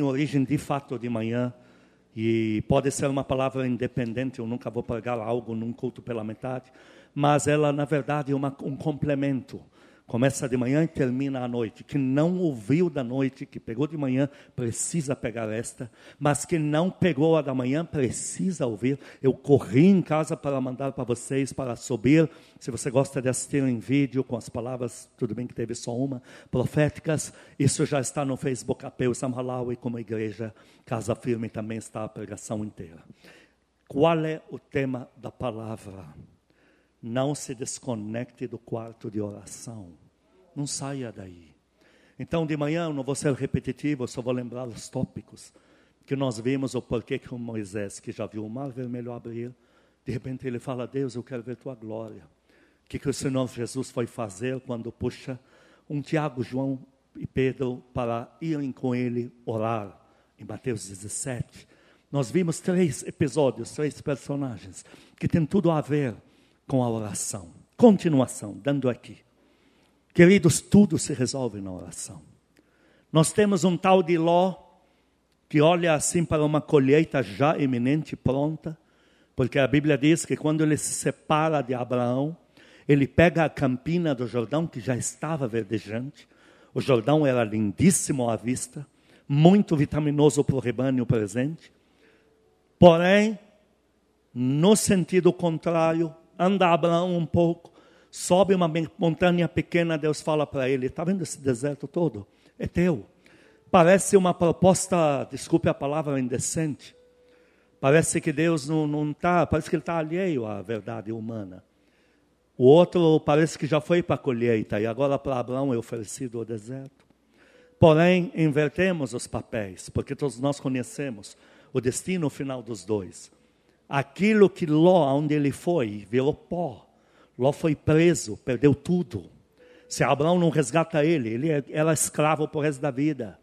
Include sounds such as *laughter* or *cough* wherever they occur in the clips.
origem de fato de manhã e pode ser uma palavra independente. Eu nunca vou pregar algo num culto pela metade, mas ela na verdade é uma, um complemento Começa de manhã e termina à noite. Que não ouviu da noite, que pegou de manhã, precisa pegar esta. Mas que não pegou a da manhã, precisa ouvir. Eu corri em casa para mandar para vocês, para subir. Se você gosta de assistir em vídeo com as palavras, tudo bem que teve só uma, proféticas. Isso já está no Facebook Apeu Samhalawi, como igreja. Casa Firme também está a pregação inteira. Qual é o tema da palavra? Não se desconecte do quarto de oração. Não saia daí. Então, de manhã, eu não vou ser repetitivo, eu só vou lembrar os tópicos que nós vimos, o porquê que o Moisés, que já viu o mar vermelho abrir, de repente ele fala: Deus, eu quero ver tua glória. O que, que o Senhor Jesus foi fazer quando puxa um Tiago, João e Pedro para irem com ele orar, em Mateus 17. Nós vimos três episódios, três personagens, que tem tudo a ver com a oração. Continuação, dando aqui. Queridos, tudo se resolve na oração. Nós temos um tal de Ló que olha assim para uma colheita já iminente, pronta, porque a Bíblia diz que quando ele se separa de Abraão, ele pega a campina do Jordão que já estava verdejante. O Jordão era lindíssimo à vista, muito vitaminoso para o rebanho presente. Porém, no sentido contrário, anda Abraão um pouco, sobe uma montanha pequena, Deus fala para ele: Está vendo esse deserto todo? É teu. Parece uma proposta, desculpe a palavra, indecente. Parece que Deus não está, parece que ele está alheio à verdade humana. O outro parece que já foi para a colheita e agora para Abraão é oferecido o deserto. Porém, invertemos os papéis, porque todos nós conhecemos o destino final dos dois aquilo que Ló, onde ele foi, virou pó. Ló foi preso, perdeu tudo. Se Abraão não resgata ele, ele é, era escravo por resto da vida.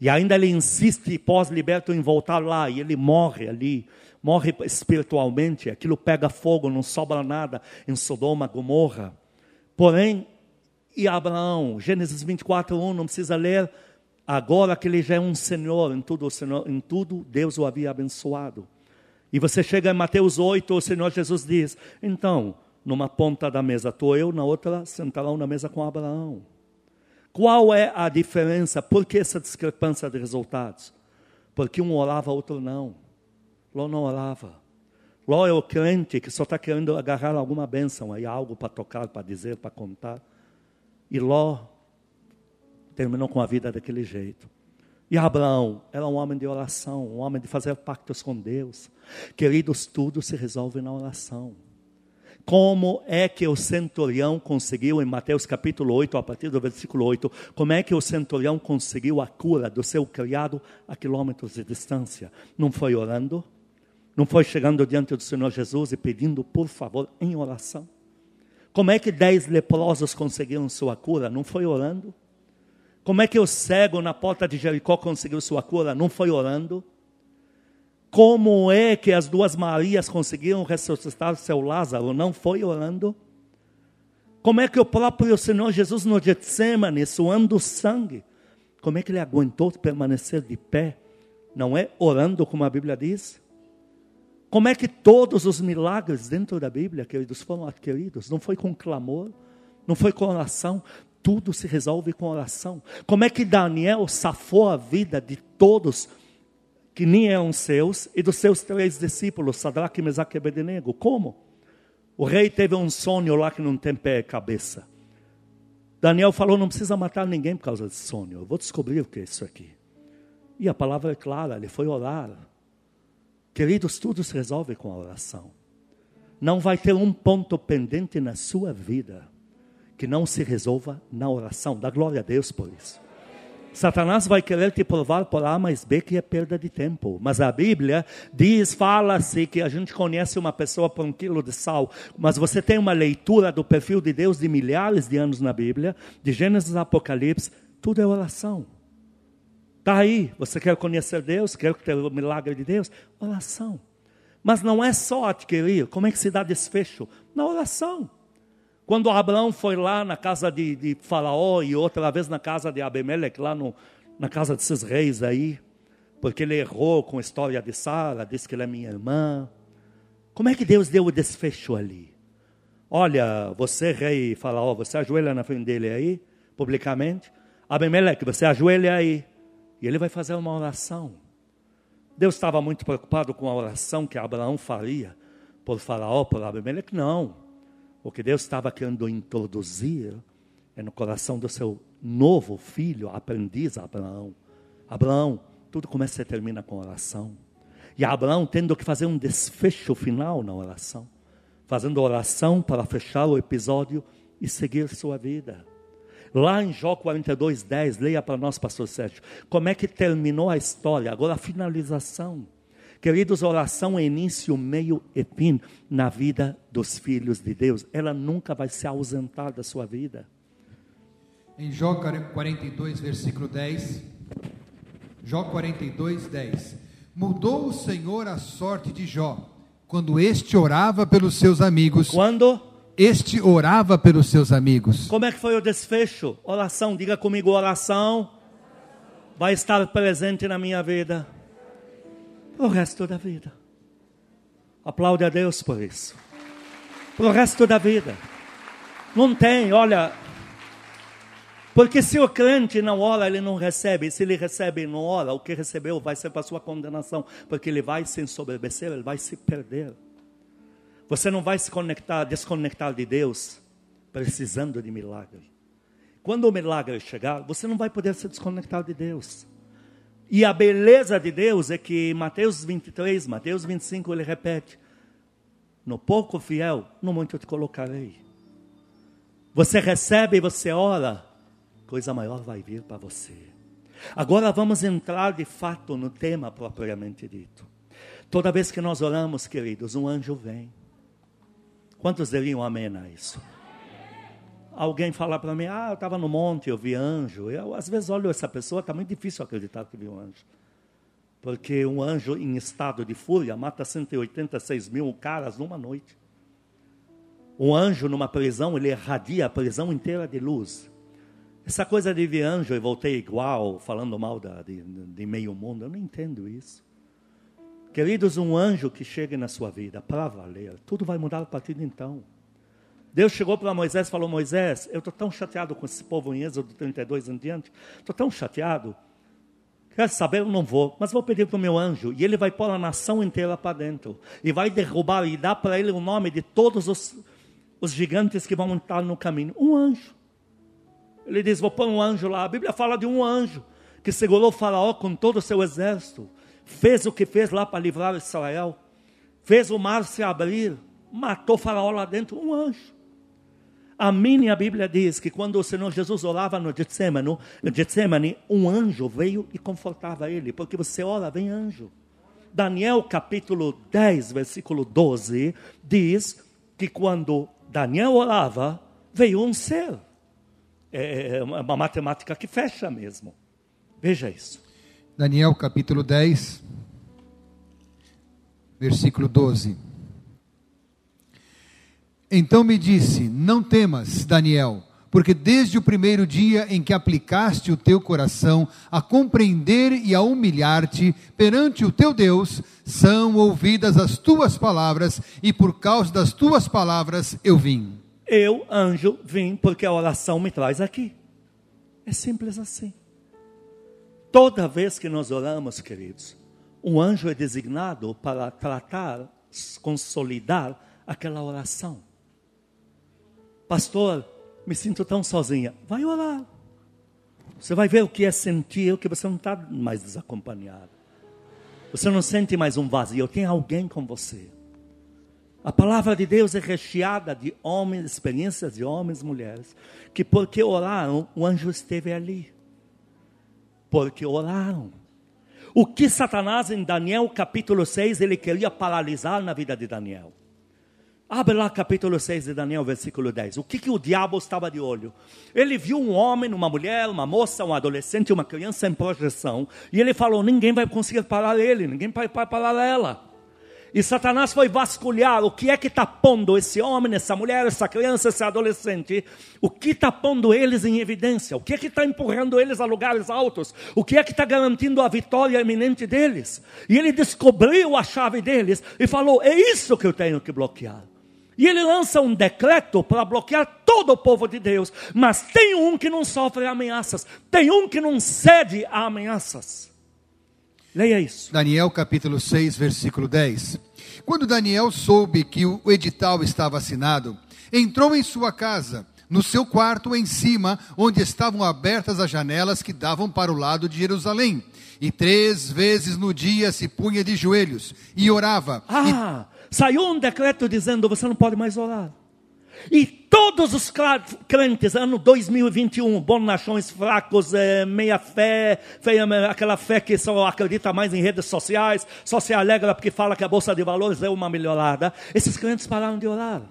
E ainda ele insiste, pós-liberto, em voltar lá, e ele morre ali, morre espiritualmente, aquilo pega fogo, não sobra nada em Sodoma, Gomorra. Porém, e Abraão, Gênesis 24, 1, não precisa ler, agora que ele já é um senhor, em tudo, senhor, em tudo Deus o havia abençoado. E você chega em Mateus 8, o Senhor Jesus diz: então, numa ponta da mesa estou eu, na outra sentarão na mesa com Abraão. Qual é a diferença? Por que essa discrepância de resultados? Porque um orava, outro não. Ló não orava. Ló é o crente que só está querendo agarrar alguma bênção aí, algo para tocar, para dizer, para contar. E Ló terminou com a vida daquele jeito. E Abraão era um homem de oração, um homem de fazer pactos com Deus. Queridos, tudo se resolve na oração. Como é que o centurião conseguiu, em Mateus capítulo 8, a partir do versículo 8, como é que o centurião conseguiu a cura do seu criado a quilômetros de distância? Não foi orando? Não foi chegando diante do Senhor Jesus e pedindo, por favor, em oração? Como é que dez leprosos conseguiram sua cura? Não foi orando? Como é que o cego na porta de Jericó conseguiu sua cura? Não foi orando? Como é que as duas Marias conseguiram ressuscitar seu Lázaro? Não foi orando? Como é que o próprio Senhor Jesus no Getsemane, suando sangue, como é que ele aguentou permanecer de pé? Não é orando, como a Bíblia diz? Como é que todos os milagres dentro da Bíblia, queridos, foram adquiridos? Não foi com clamor, não foi com oração, tudo se resolve com oração. Como é que Daniel safou a vida de todos que nem eram seus e dos seus três discípulos, Sadraque, Mesaque e Abednego? Como? O rei teve um sonho lá que não tem pé e cabeça. Daniel falou: não precisa matar ninguém por causa desse sonho. Eu vou descobrir o que é isso aqui. E a palavra é clara: ele foi orar. Queridos, tudo se resolve com a oração. Não vai ter um ponto pendente na sua vida que não se resolva na oração. Dá glória a Deus por isso. Satanás vai querer te provar por A mais B que é perda de tempo. Mas a Bíblia diz, fala-se que a gente conhece uma pessoa por um quilo de sal. Mas você tem uma leitura do perfil de Deus de milhares de anos na Bíblia, de Gênesis a Apocalipse, tudo é oração. Está aí, você quer conhecer Deus, quer ter o milagre de Deus? Oração. Mas não é só adquirir, como é que se dá desfecho? Na oração. Quando Abraão foi lá na casa de, de Faraó e outra vez na casa de Abimeleque, lá no, na casa desses reis aí, porque ele errou com a história de Sara, disse que ela é minha irmã. Como é que Deus deu o desfecho ali? Olha, você, rei Faraó, você ajoelha na frente dele aí, publicamente. Abimeleque, você ajoelha aí. E ele vai fazer uma oração. Deus estava muito preocupado com a oração que Abraão faria por Faraó, por Abimeleque? Não. O que Deus estava querendo introduzir é no coração do seu novo filho, aprendiz Abraão. Abraão, tudo começa e termina com oração. E Abraão tendo que fazer um desfecho final na oração, fazendo oração para fechar o episódio e seguir sua vida. Lá em Jó 42, 10, leia para nós, pastor Sérgio, como é que terminou a história, agora a finalização. Queridos, oração é início, meio e fim na vida dos filhos de Deus. Ela nunca vai se ausentar da sua vida. Em Jó 42, versículo 10, Jó 42, 10. Mudou o Senhor a sorte de Jó, quando este orava pelos seus amigos. Quando? Este orava pelos seus amigos. Como é que foi o desfecho? Oração, diga comigo, oração vai estar presente na minha vida o resto da vida. Aplaude a Deus por isso. Para o resto da vida. Não tem, olha, porque se o crente não ora, ele não recebe. E se ele recebe e não ora, o que recebeu vai ser para sua condenação. Porque ele vai se ensoberbecer, ele vai se perder. Você não vai se conectar, desconectar de Deus, precisando de milagre. Quando o milagre chegar, você não vai poder se desconectar de Deus. E a beleza de Deus é que Mateus 23, Mateus 25, ele repete: No pouco fiel, no muito te colocarei. Você recebe, você ora, coisa maior vai vir para você. Agora vamos entrar de fato no tema propriamente dito. Toda vez que nós oramos, queridos, um anjo vem. Quantos diriam amém a isso? Alguém fala para mim, ah, eu estava no monte, eu vi anjo. Eu, às vezes, olho essa pessoa, está muito difícil acreditar que viu um anjo. Porque um anjo em estado de fúria mata 186 mil caras numa noite. Um anjo numa prisão, ele irradia a prisão inteira de luz. Essa coisa de ver anjo e voltei igual, falando mal da, de, de meio mundo, eu não entendo isso. Queridos, um anjo que chegue na sua vida para valer, tudo vai mudar a partir de então. Deus chegou para Moisés e falou: Moisés, eu estou tão chateado com esse povo em Êxodo 32 em diante, estou tão chateado. Quer saber? Eu não vou, mas vou pedir para o meu anjo, e ele vai pôr a nação inteira para dentro, e vai derrubar e dar para ele o nome de todos os, os gigantes que vão estar no caminho. Um anjo. Ele diz: Vou pôr um anjo lá. A Bíblia fala de um anjo que segurou Faraó com todo o seu exército, fez o que fez lá para livrar Israel, fez o mar se abrir, matou Faraó lá dentro. Um anjo. A minha Bíblia diz que quando o Senhor Jesus orava no Getsemane, um anjo veio e confortava ele, porque você ora, vem anjo. Daniel capítulo 10, versículo 12, diz que quando Daniel orava, veio um ser. É, é uma matemática que fecha mesmo. Veja isso. Daniel capítulo 10, versículo 12. Então me disse: Não temas, Daniel, porque desde o primeiro dia em que aplicaste o teu coração a compreender e a humilhar-te perante o teu Deus, são ouvidas as tuas palavras, e por causa das tuas palavras eu vim. Eu, anjo, vim porque a oração me traz aqui. É simples assim. Toda vez que nós oramos, queridos, um anjo é designado para tratar, consolidar aquela oração. Pastor, me sinto tão sozinha. Vai orar. Você vai ver o que é sentir que você não está mais desacompanhado. Você não sente mais um vazio. Tem alguém com você. A palavra de Deus é recheada de homens, experiências de homens e mulheres, que porque oraram, o anjo esteve ali. Porque oraram. O que Satanás em Daniel capítulo 6, ele queria paralisar na vida de Daniel. Abre lá capítulo 6 de Daniel, versículo 10. O que, que o diabo estava de olho? Ele viu um homem, uma mulher, uma moça, um adolescente, uma criança em projeção. E ele falou: ninguém vai conseguir parar ele, ninguém vai parar ela. E Satanás foi vasculhar o que é que está pondo esse homem, essa mulher, essa criança, esse adolescente, o que está pondo eles em evidência, o que é que está empurrando eles a lugares altos, o que é que está garantindo a vitória iminente deles. E ele descobriu a chave deles e falou: é isso que eu tenho que bloquear. E ele lança um decreto para bloquear todo o povo de Deus. Mas tem um que não sofre ameaças, tem um que não cede a ameaças. Leia isso. Daniel capítulo 6, versículo 10. Quando Daniel soube que o edital estava assinado, entrou em sua casa, no seu quarto em cima, onde estavam abertas as janelas que davam para o lado de Jerusalém. E três vezes no dia se punha de joelhos e orava. Ah, e... saiu um decreto dizendo: você não pode mais orar. E todos os crentes, ano 2021, bonachões fracos, é, meia fé, feia, aquela fé que só acredita mais em redes sociais, só se alegra porque fala que a bolsa de valores é uma melhorada. Esses crentes pararam de orar.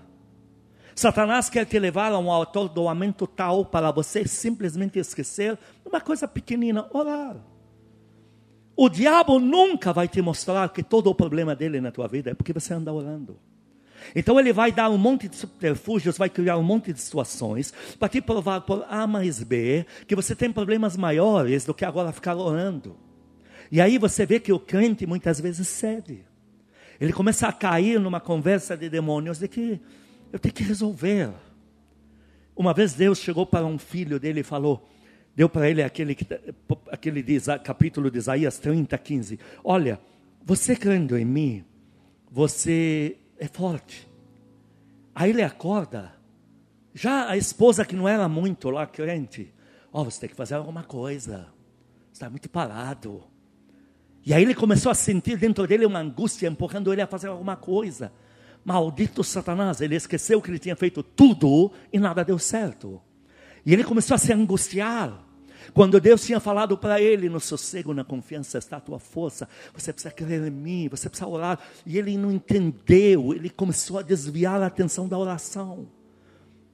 Satanás quer te levar a um atordoamento tal para você simplesmente esquecer uma coisa pequenina, orar. O diabo nunca vai te mostrar que todo o problema dele na tua vida é porque você anda orando. Então ele vai dar um monte de subterfúgios, vai criar um monte de situações para te provar por A mais B que você tem problemas maiores do que agora ficar orando. E aí você vê que o crente muitas vezes cede. Ele começa a cair numa conversa de demônios de que eu tenho que resolver. Uma vez Deus chegou para um filho dele e falou, deu para ele aquele, aquele capítulo de Isaías 30, 15. Olha, você crendo em mim, você é forte. Aí ele acorda. Já a esposa que não era muito lá crente, ó, oh, você tem que fazer alguma coisa. Você está muito parado. E aí ele começou a sentir dentro dele uma angústia, empurrando ele a fazer alguma coisa. Maldito Satanás, ele esqueceu que ele tinha feito tudo e nada deu certo. E ele começou a se angustiar. Quando Deus tinha falado para ele, no sossego, na confiança está a tua força, você precisa crer em mim, você precisa orar. E ele não entendeu, ele começou a desviar a atenção da oração.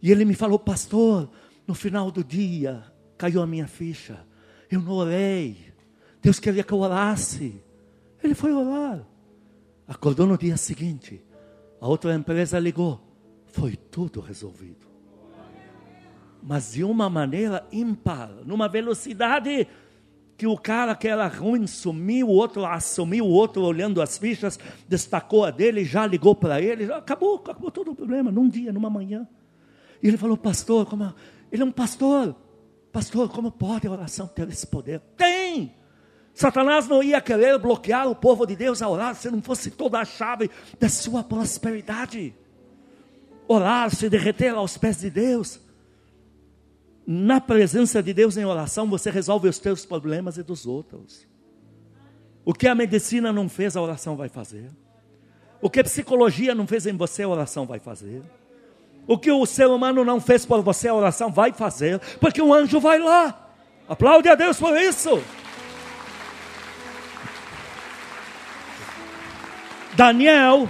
E ele me falou, pastor, no final do dia caiu a minha ficha. Eu não orei. Deus queria que eu orasse. Ele foi orar. Acordou no dia seguinte. A outra empresa ligou. Foi tudo resolvido mas de uma maneira ímpar, numa velocidade que o cara que era ruim sumiu, o outro assumiu, o outro olhando as fichas, destacou a dele, já ligou para ele, acabou, acabou todo o problema, num dia, numa manhã. E ele falou, pastor, como, ele é um pastor, pastor, como pode a oração ter esse poder? Tem! Satanás não ia querer bloquear o povo de Deus a orar se não fosse toda a chave da sua prosperidade. Orar, se derreter aos pés de Deus na presença de Deus em oração, você resolve os teus problemas e dos outros. O que a medicina não fez, a oração vai fazer. O que a psicologia não fez em você, a oração vai fazer. O que o ser humano não fez por você, a oração vai fazer, porque um anjo vai lá. Aplaude a Deus por isso. Daniel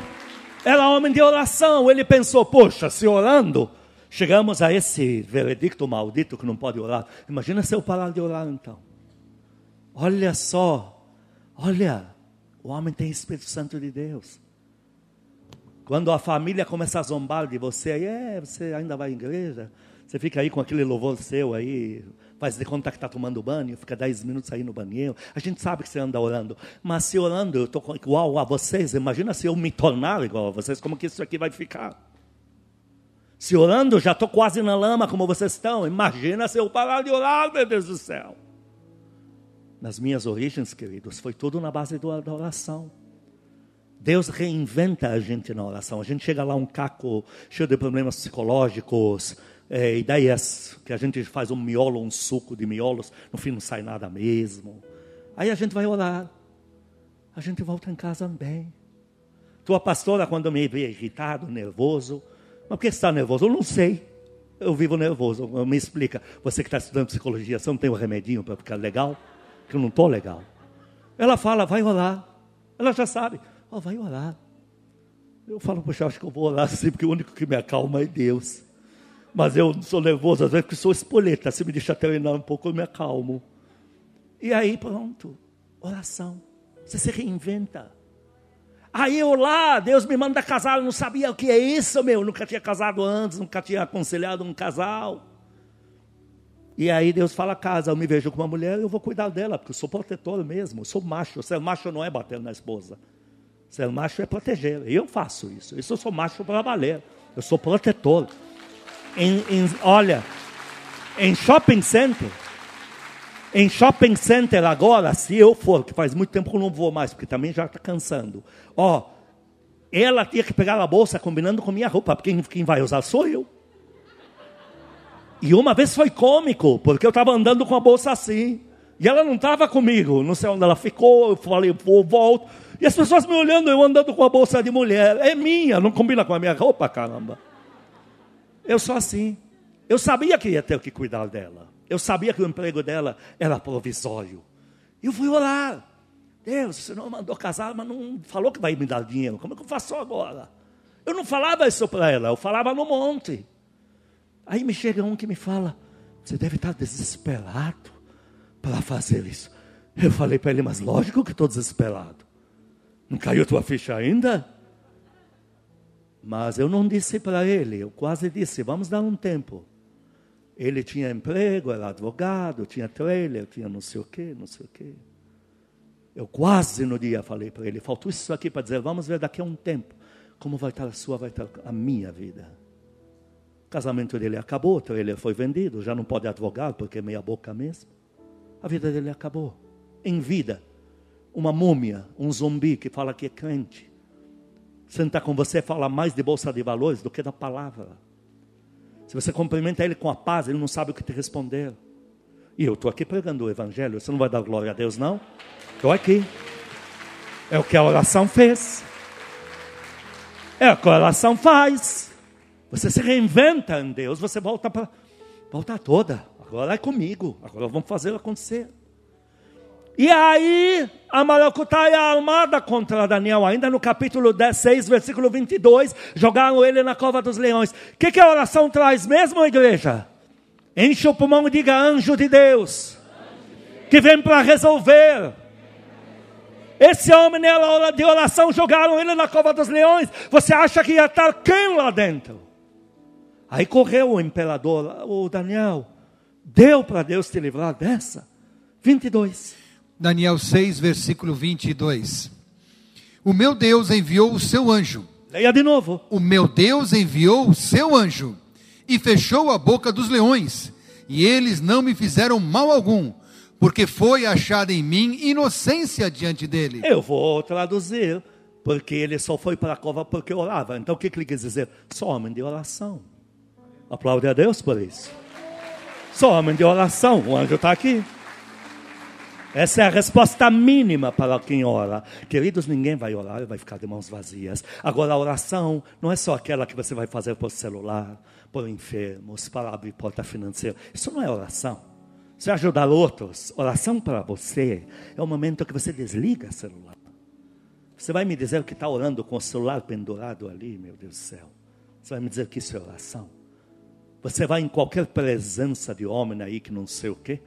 era homem de oração. Ele pensou: poxa, se orando, Chegamos a esse veredicto maldito que não pode orar. Imagina se eu parar de orar então. Olha só, olha, o homem tem Espírito Santo de Deus. Quando a família começa a zombar de você, aí é, você ainda vai à igreja, você fica aí com aquele louvor seu aí, faz de conta que está tomando banho, fica 10 minutos aí no banheiro. A gente sabe que você anda orando. Mas se orando eu estou igual a vocês, imagina se eu me tornar igual a vocês, como que isso aqui vai ficar? Se orando, já estou quase na lama como vocês estão. Imagina se eu parar de orar, meu Deus do céu. Nas minhas origens, queridos, foi tudo na base da oração. Deus reinventa a gente na oração. A gente chega lá um caco cheio de problemas psicológicos, é, ideias que a gente faz um miolo, um suco de miolos, no fim não sai nada mesmo. Aí a gente vai orar. A gente volta em casa bem. Tua pastora, quando me vê irritado, nervoso, mas por que está nervoso? Eu não sei. Eu vivo nervoso. Me explica. Você que está estudando psicologia, você não tem um remedinho para ficar legal? Que eu não estou legal. Ela fala, vai orar. Ela já sabe. Oh, vai orar. Eu falo, poxa, acho que eu vou orar sim, porque o único que me acalma é Deus. Mas eu sou nervoso às vezes porque sou espoleta. Se me deixa treinar um pouco, eu me acalmo. E aí, pronto. Oração. Você se reinventa. Aí eu lá, Deus me manda casar, eu não sabia o que é isso, meu. Eu nunca tinha casado antes, nunca tinha aconselhado um casal. E aí Deus fala, casa, eu me vejo com uma mulher, eu vou cuidar dela, porque eu sou protetor mesmo, eu sou macho. Ser macho não é bater na esposa. Ser macho é proteger. Eu faço isso. Isso eu sou macho para valer. Eu sou protetor. Em, em, olha, em shopping center, em shopping center agora, se eu for, que faz muito tempo que eu não vou mais, porque também já está cansando. Ó, ela tinha que pegar a bolsa combinando com minha roupa, porque quem, quem vai usar sou eu. E uma vez foi cômico, porque eu estava andando com a bolsa assim. E ela não estava comigo, não sei onde ela ficou, eu falei, vou, volto. E as pessoas me olhando, eu andando com a bolsa de mulher. É minha, não combina com a minha roupa, caramba. Eu sou assim. Eu sabia que ia ter que cuidar dela. Eu sabia que o emprego dela era provisório. Eu fui orar. Deus, o Senhor mandou casar, mas não falou que vai me dar dinheiro. Como é que eu faço agora? Eu não falava isso para ela, eu falava no monte. Aí me chega um que me fala: Você deve estar desesperado para fazer isso. Eu falei para ele: Mas lógico que estou desesperado. Não caiu tua ficha ainda? Mas eu não disse para ele, eu quase disse: Vamos dar um tempo. Ele tinha emprego, era advogado, tinha trailer, tinha não sei o quê, não sei o quê. Eu quase no dia falei para ele, faltou isso aqui para dizer, vamos ver daqui a um tempo como vai estar a sua, vai estar a minha vida. O casamento dele acabou, o trailer foi vendido, já não pode advogar porque é meia boca mesmo. A vida dele acabou. Em vida, uma múmia, um zumbi que fala que é crente. Sentar com você fala mais de bolsa de valores do que da palavra. Se você cumprimenta ele com a paz, ele não sabe o que te responder. E eu estou aqui pregando o evangelho. Você não vai dar glória a Deus, não? Estou aqui. É o que a oração fez. É o que a oração faz. Você se reinventa em Deus, você volta para volta toda. Agora é comigo. Agora vamos fazer acontecer. E aí, a maracutaia armada contra Daniel, ainda no capítulo 16, versículo 22, jogaram ele na cova dos leões. O que, que a oração traz mesmo, igreja? Enche o pulmão e diga: anjo de Deus, que vem para resolver. Esse homem, na hora de oração, jogaram ele na cova dos leões. Você acha que ia estar quem lá dentro? Aí correu o imperador, o Daniel, deu para Deus te livrar dessa. 22. Daniel 6, versículo 22. O meu Deus enviou o seu anjo. Leia de novo. O meu Deus enviou o seu anjo e fechou a boca dos leões, e eles não me fizeram mal algum, porque foi achada em mim inocência diante dele. Eu vou traduzir, porque ele só foi para a cova porque orava. Então o que, que ele quis dizer? Só homem de oração. Aplaude a Deus por isso. Só homem de oração. O anjo está aqui. Essa é a resposta mínima para quem ora. Queridos, ninguém vai orar e vai ficar de mãos vazias. Agora, a oração não é só aquela que você vai fazer por celular, por enfermos, para abrir porta financeira. Isso não é oração. Isso é ajudar outros. Oração para você é o momento que você desliga o celular. Você vai me dizer que está orando com o celular pendurado ali, meu Deus do céu. Você vai me dizer que isso é oração. Você vai em qualquer presença de homem aí que não sei o quê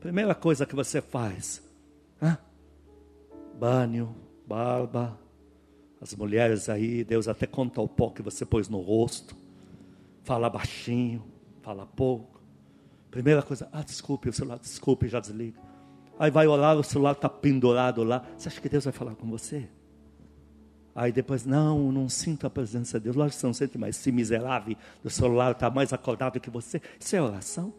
Primeira coisa que você faz, banho, barba. As mulheres aí, Deus até conta o pó que você pôs no rosto. Fala baixinho, fala pouco. Primeira coisa, ah, desculpe, o celular, desculpe, já desliga. Aí vai orar, o celular está pendurado lá. Você acha que Deus vai falar com você? Aí depois, não, não sinto a presença de Deus. Lógico que você não sente mais. Se miserável, o celular está mais acordado que você. Isso é oração?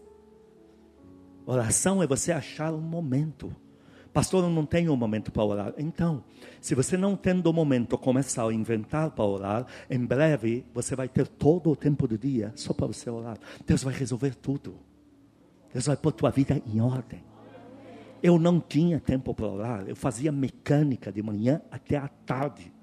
Oração é você achar um momento. Pastor, eu não tenho um momento para orar. Então, se você não tendo um momento começar a inventar para orar, em breve você vai ter todo o tempo do dia só para você orar. Deus vai resolver tudo. Deus vai pôr tua vida em ordem. Eu não tinha tempo para orar. Eu fazia mecânica de manhã até à tarde.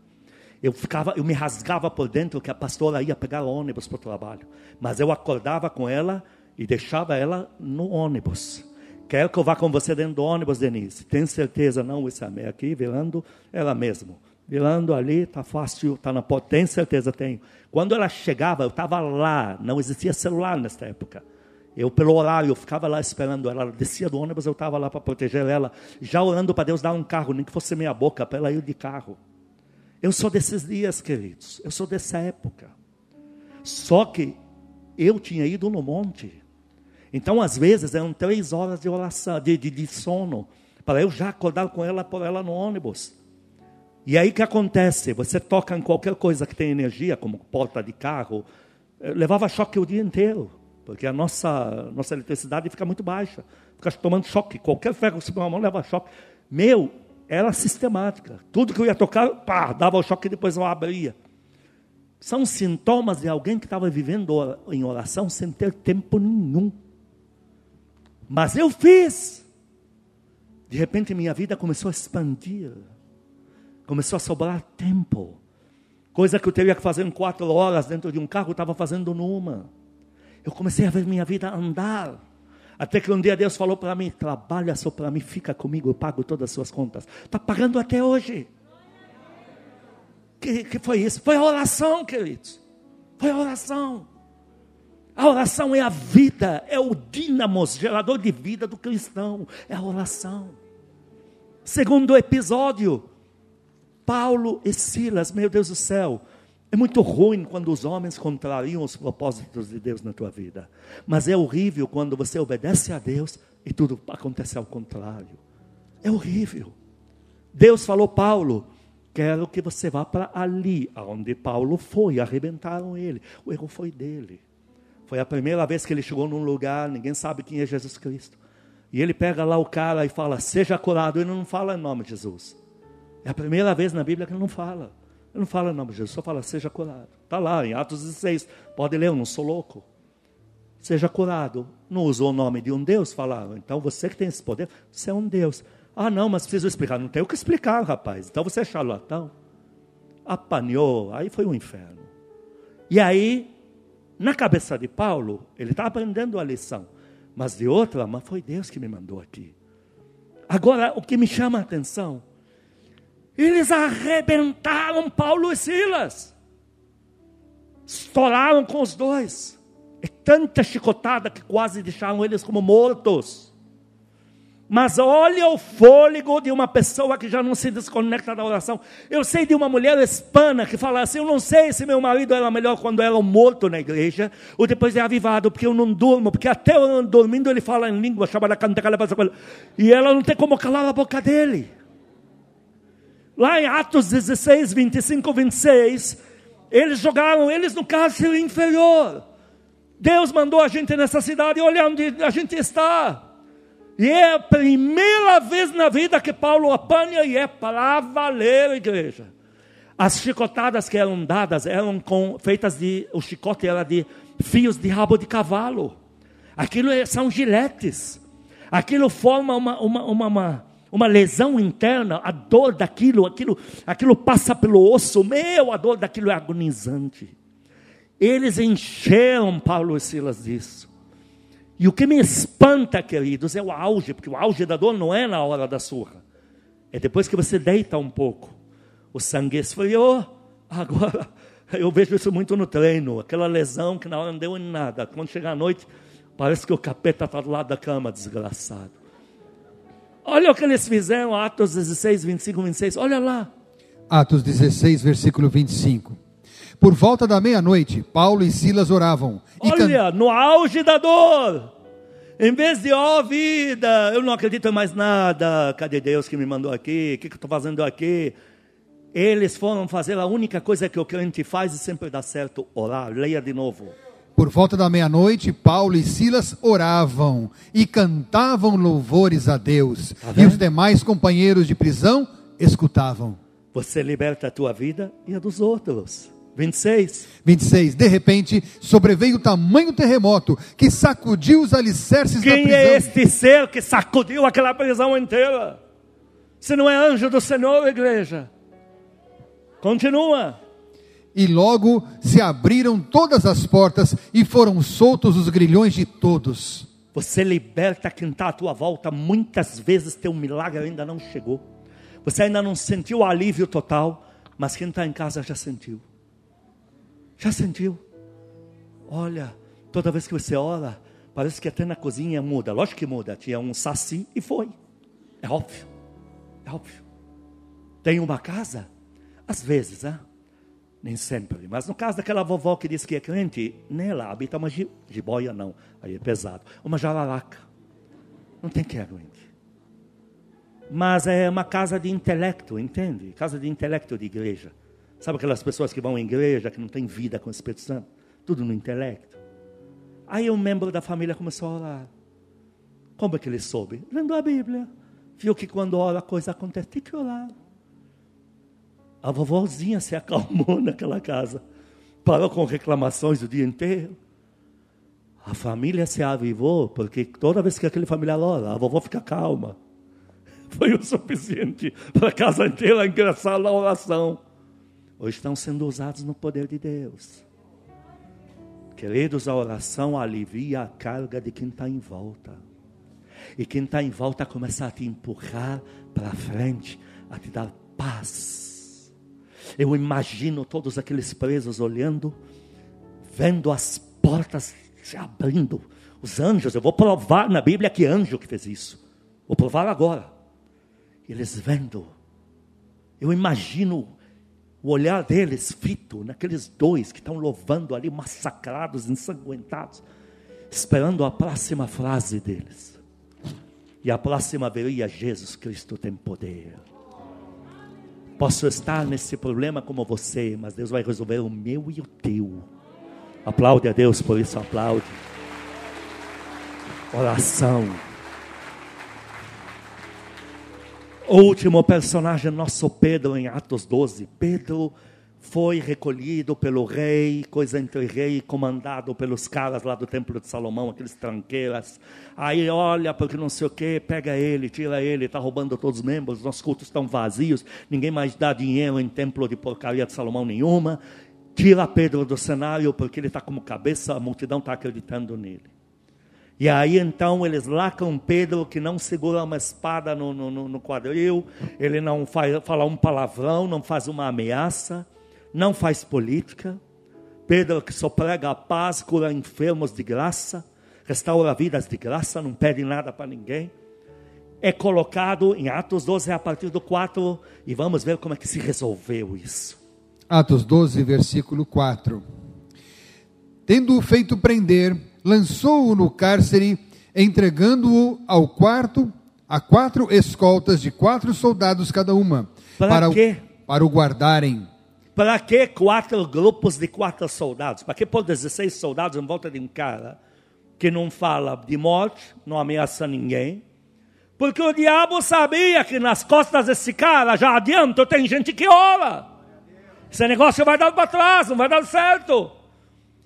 Eu ficava, eu me rasgava por dentro que a pastora ia pegar ônibus para o trabalho. Mas eu acordava com ela e deixava ela no ônibus. Quer que eu vá com você dentro do ônibus, Denise? Tem certeza? Não, isso é aqui, velando ela mesmo. Velando ali, está fácil, está na porta. Tem certeza? Tenho. Quando ela chegava, eu estava lá, não existia celular nessa época. Eu, pelo horário, eu ficava lá esperando ela. Ela descia do ônibus, eu estava lá para proteger ela, já orando para Deus dar um carro, nem que fosse meia boca, para ela ir de carro. Eu sou desses dias, queridos. Eu sou dessa época. Só que eu tinha ido no monte. Então, às vezes, eram três horas de oração, de, de, de sono, para eu já acordar com ela, por ela no ônibus. E aí que acontece? Você toca em qualquer coisa que tem energia, como porta de carro, eh, levava choque o dia inteiro, porque a nossa, nossa eletricidade fica muito baixa, fica tomando choque. Qualquer ferro que você põe a mão leva choque. Meu, era sistemática. Tudo que eu ia tocar, pá, dava o choque e depois eu abria. São sintomas de alguém que estava vivendo em oração sem ter tempo nenhum. Mas eu fiz. De repente minha vida começou a expandir. Começou a sobrar tempo. Coisa que eu teria que fazer em quatro horas dentro de um carro, eu estava fazendo numa. Eu comecei a ver minha vida andar. Até que um dia Deus falou para mim: trabalha só para mim, fica comigo, eu pago todas as suas contas. Está pagando até hoje. Que, que foi isso? Foi a oração, queridos. Foi a oração. A oração é a vida, é o dínamos, gerador de vida do cristão. É a oração. Segundo episódio, Paulo e Silas, meu Deus do céu, é muito ruim quando os homens contrariam os propósitos de Deus na tua vida. Mas é horrível quando você obedece a Deus e tudo acontece ao contrário. É horrível. Deus falou, Paulo, quero que você vá para ali, aonde Paulo foi, arrebentaram ele. O erro foi dele. Foi a primeira vez que ele chegou num lugar, ninguém sabe quem é Jesus Cristo. E ele pega lá o cara e fala: Seja curado. Ele não fala em nome de Jesus. É a primeira vez na Bíblia que ele não fala. Ele não fala em nome de Jesus, só fala: Seja curado. Está lá em Atos 16. Pode ler, eu não sou louco. Seja curado. Não usou o nome de um Deus, falaram. Então você que tem esse poder, você é um Deus. Ah, não, mas preciso explicar. Não tem o que explicar, rapaz. Então você é charlatão. Apanhou. Aí foi um inferno. E aí na cabeça de Paulo, ele está aprendendo a lição. Mas de outra, mas foi Deus que me mandou aqui. Agora, o que me chama a atenção, eles arrebentaram Paulo e Silas. Estouraram com os dois. É tanta chicotada que quase deixaram eles como mortos. Mas olha o fôlego de uma pessoa que já não se desconecta da oração. Eu sei de uma mulher hispana que fala assim: Eu não sei se meu marido era melhor quando era morto na igreja ou depois de avivado, porque eu não durmo, porque até eu dormindo ele fala em língua, e ela não tem como calar a boca dele. Lá em Atos 16, 25, 26, eles jogaram eles no cárcere inferior. Deus mandou a gente nessa cidade, olha onde a gente está. E é a primeira vez na vida que Paulo apanha e é para valer a igreja. As chicotadas que eram dadas eram com, feitas de, o chicote era de fios de rabo de cavalo. Aquilo é, são giletes. Aquilo forma uma, uma, uma, uma, uma lesão interna, a dor daquilo, aquilo, aquilo passa pelo osso. Meu, a dor daquilo é agonizante. Eles encheram Paulo e Silas disso. E o que me espanta, queridos, é o auge, porque o auge da dor não é na hora da surra. É depois que você deita um pouco. O sangue esfriou. Agora, *laughs* eu vejo isso muito no treino. Aquela lesão que na hora não deu em nada. Quando chega a noite, parece que o capeta está do lado da cama, desgraçado. Olha o que eles fizeram, Atos 16, 25, 26. Olha lá. Atos 16, versículo 25. Por volta da meia-noite, Paulo e Silas oravam. E Olha, can... no auge da dor. Em vez de, ó oh, vida, eu não acredito em mais nada. Cadê Deus que me mandou aqui? O que, que eu estou fazendo aqui? Eles foram fazer a única coisa que o crente faz e sempre dá certo: orar. Leia de novo. Por volta da meia-noite, Paulo e Silas oravam e cantavam louvores a Deus. Tá e os demais companheiros de prisão escutavam. Você liberta a tua vida e a dos outros. 26. 26. De repente, sobreveio tamanho terremoto que sacudiu os alicerces Quem da prisão. Quem é este ser que sacudiu aquela prisão inteira? Se não é anjo do Senhor, igreja. Continua. E logo se abriram todas as portas e foram soltos os grilhões de todos. Você liberta quem está à tua volta. Muitas vezes teu milagre ainda não chegou. Você ainda não sentiu o alívio total, mas quem está em casa já sentiu. Já sentiu? Olha, toda vez que você ora, parece que até na cozinha muda. Lógico que muda. Tinha um saci e foi. É óbvio. É óbvio. Tem uma casa. Às vezes, né? nem sempre. Mas no caso daquela vovó que disse que é crente, nela habita uma jiboia, não, aí é pesado. Uma jararaca. Não tem que é doente. Mas é uma casa de intelecto, entende? Casa de intelecto de igreja. Sabe aquelas pessoas que vão à igreja, que não tem vida com o Espírito Santo? Tudo no intelecto. Aí um membro da família começou a orar. Como é que ele soube? Lendo a Bíblia. Viu que quando ora a coisa acontece, tem que orar. A vovozinha se acalmou *laughs* naquela casa. Parou com reclamações o dia inteiro. A família se avivou, porque toda vez que aquele familiar ora, a vovó fica calma. *laughs* Foi o suficiente para a casa inteira ingressar na oração. Hoje estão sendo usados no poder de Deus. Queridos, a oração alivia a carga de quem está em volta. E quem está em volta começa a te empurrar para frente, a te dar paz. Eu imagino todos aqueles presos olhando, vendo as portas se abrindo. Os anjos, eu vou provar na Bíblia que anjo que fez isso. Vou provar agora. Eles vendo. Eu imagino o olhar deles fito naqueles dois que estão louvando ali, massacrados, ensanguentados, esperando a próxima frase deles. E a próxima veria Jesus Cristo tem poder. Posso estar nesse problema como você, mas Deus vai resolver o meu e o teu. Aplaude a Deus por isso, aplaude. Oração. O último personagem, nosso Pedro, em Atos 12. Pedro foi recolhido pelo rei, coisa entre rei, comandado pelos caras lá do templo de Salomão, aqueles tranqueiras. Aí olha, porque não sei o que, pega ele, tira ele, está roubando todos os membros, nossos cultos estão vazios, ninguém mais dá dinheiro em templo de porcaria de Salomão nenhuma. Tira Pedro do cenário, porque ele está como cabeça, a multidão está acreditando nele. E aí então eles lacam Pedro que não segura uma espada no, no, no quadril, ele não faz, fala um palavrão, não faz uma ameaça não faz política. Pedro que só prega a paz, cura enfermos de graça, restaura vidas de graça, não pede nada para ninguém. É colocado em Atos 12 a partir do 4 e vamos ver como é que se resolveu isso. Atos 12, versículo 4. Tendo-o feito prender, lançou-o no cárcere, entregando-o ao quarto a quatro escoltas de quatro soldados cada uma, para, para, quê? O, para o guardarem. Para que quatro grupos de quatro soldados? Para que pôr 16 soldados em volta de um cara que não fala de morte, não ameaça ninguém? Porque o diabo sabia que nas costas desse cara, já adianto, tem gente que ora. Esse negócio vai dar para trás, não vai dar certo.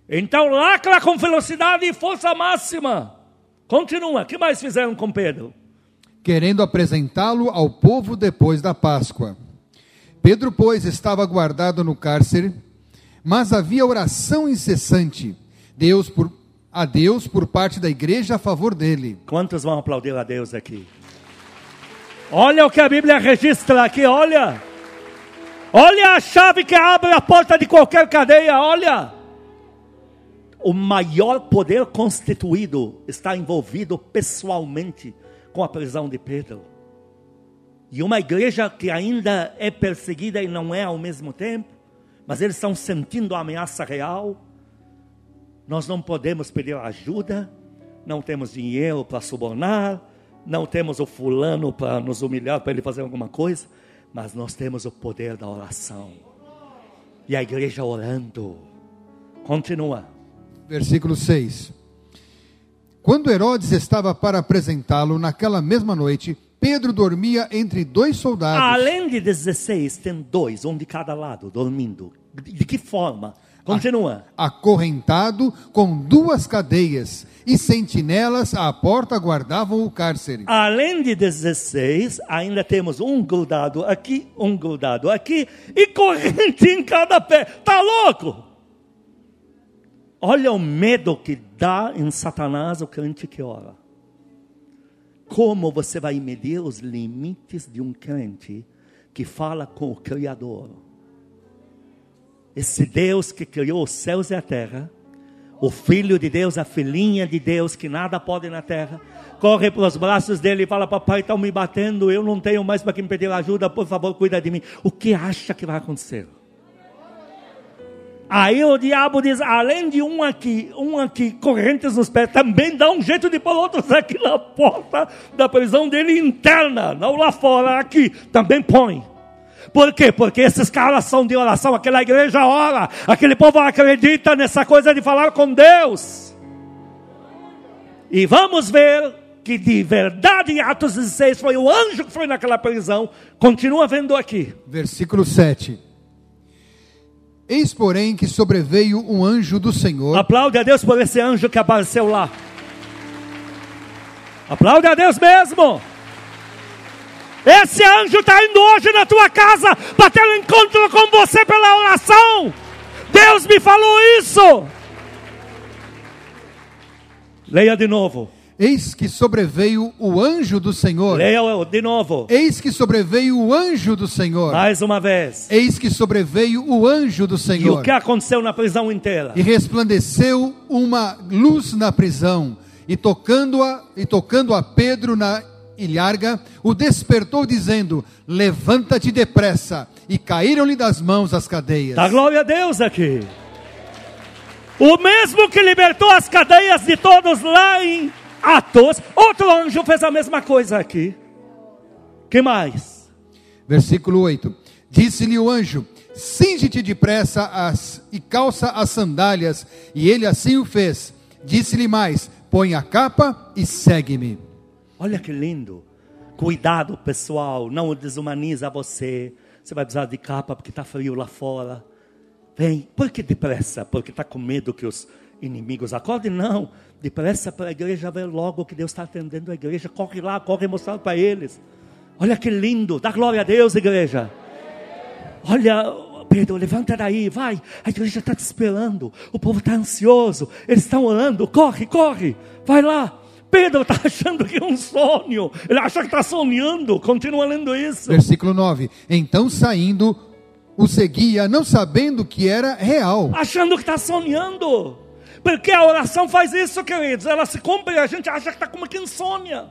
Então lacra com velocidade e força máxima. Continua. O que mais fizeram com Pedro? Querendo apresentá-lo ao povo depois da Páscoa. Pedro, pois, estava guardado no cárcere, mas havia oração incessante Deus por, a Deus por parte da igreja a favor dele. Quantos vão aplaudir a Deus aqui? Olha o que a Bíblia registra aqui, olha. Olha a chave que abre a porta de qualquer cadeia, olha. O maior poder constituído está envolvido pessoalmente com a prisão de Pedro. E uma igreja que ainda é perseguida e não é ao mesmo tempo, mas eles estão sentindo a ameaça real. Nós não podemos pedir ajuda, não temos dinheiro para subornar, não temos o fulano para nos humilhar, para ele fazer alguma coisa, mas nós temos o poder da oração. E a igreja orando. Continua. Versículo 6. Quando Herodes estava para apresentá-lo naquela mesma noite, Pedro dormia entre dois soldados. Além de 16, tem dois, um de cada lado, dormindo. De que forma? Continua. Acorrentado com duas cadeias e sentinelas à porta guardavam o cárcere. Além de 16, ainda temos um grudado aqui, um grudado aqui e corrente em cada pé. Tá louco? Olha o medo que dá em Satanás o crente que ora. Como você vai medir os limites de um crente que fala com o Criador? Esse Deus que criou os céus e a terra, O filho de Deus, a filhinha de Deus, que nada pode na terra, corre para os braços dele e fala: Papai, estão me batendo, eu não tenho mais para quem pedir ajuda, por favor, cuida de mim. O que acha que vai acontecer? Aí o diabo diz: além de um aqui, um aqui, correntes nos pés, também dá um jeito de pôr outros aqui na porta da prisão dele interna, não lá fora, aqui, também põe. Por quê? Porque esses caras são de oração, aquela igreja ora, aquele povo acredita nessa coisa de falar com Deus. E vamos ver que de verdade em Atos 16 foi o anjo que foi naquela prisão, continua vendo aqui. Versículo 7. Eis, porém, que sobreveio um anjo do Senhor. Aplaude a Deus por esse anjo que apareceu lá. Aplaude a Deus mesmo. Esse anjo está indo hoje na tua casa para ter um encontro com você pela oração. Deus me falou isso. Leia de novo. Eis que sobreveio o anjo do Senhor. Leia de novo. Eis que sobreveio o anjo do Senhor. Mais uma vez. Eis que sobreveio o anjo do E o Senhor. que aconteceu na prisão inteira? E resplandeceu uma luz na prisão, e tocando-a, e tocando a Pedro na ilharga, o despertou dizendo: Levanta-te depressa. E caíram-lhe das mãos as cadeias. Dá glória a Deus aqui. O mesmo que libertou as cadeias de todos lá em Atos, outro anjo fez a mesma coisa aqui. Que mais? Versículo 8: Disse-lhe o anjo: Cinge-te depressa as, e calça as sandálias. E ele assim o fez. Disse-lhe mais: Põe a capa e segue-me. Olha que lindo. Cuidado, pessoal, não desumaniza você. Você vai precisar de capa porque está frio lá fora. Vem, por que depressa? Porque está com medo que os inimigos acordem? Não, depressa para a igreja ver logo que Deus está atendendo a igreja. Corre lá, corre mostrar para eles. Olha que lindo, dá glória a Deus, igreja. Olha, Pedro, levanta daí, vai. A igreja está te esperando. O povo está ansioso. Eles estão orando. Corre, corre. Vai lá. Pedro está *laughs* achando que é um sonho. Ele acha que está sonhando. Continua lendo isso. Versículo 9: Então saindo, o seguia, não sabendo que era real. Achando que está sonhando. Porque a oração faz isso, queridos. Ela se cumpre e a gente acha que está como que insônia.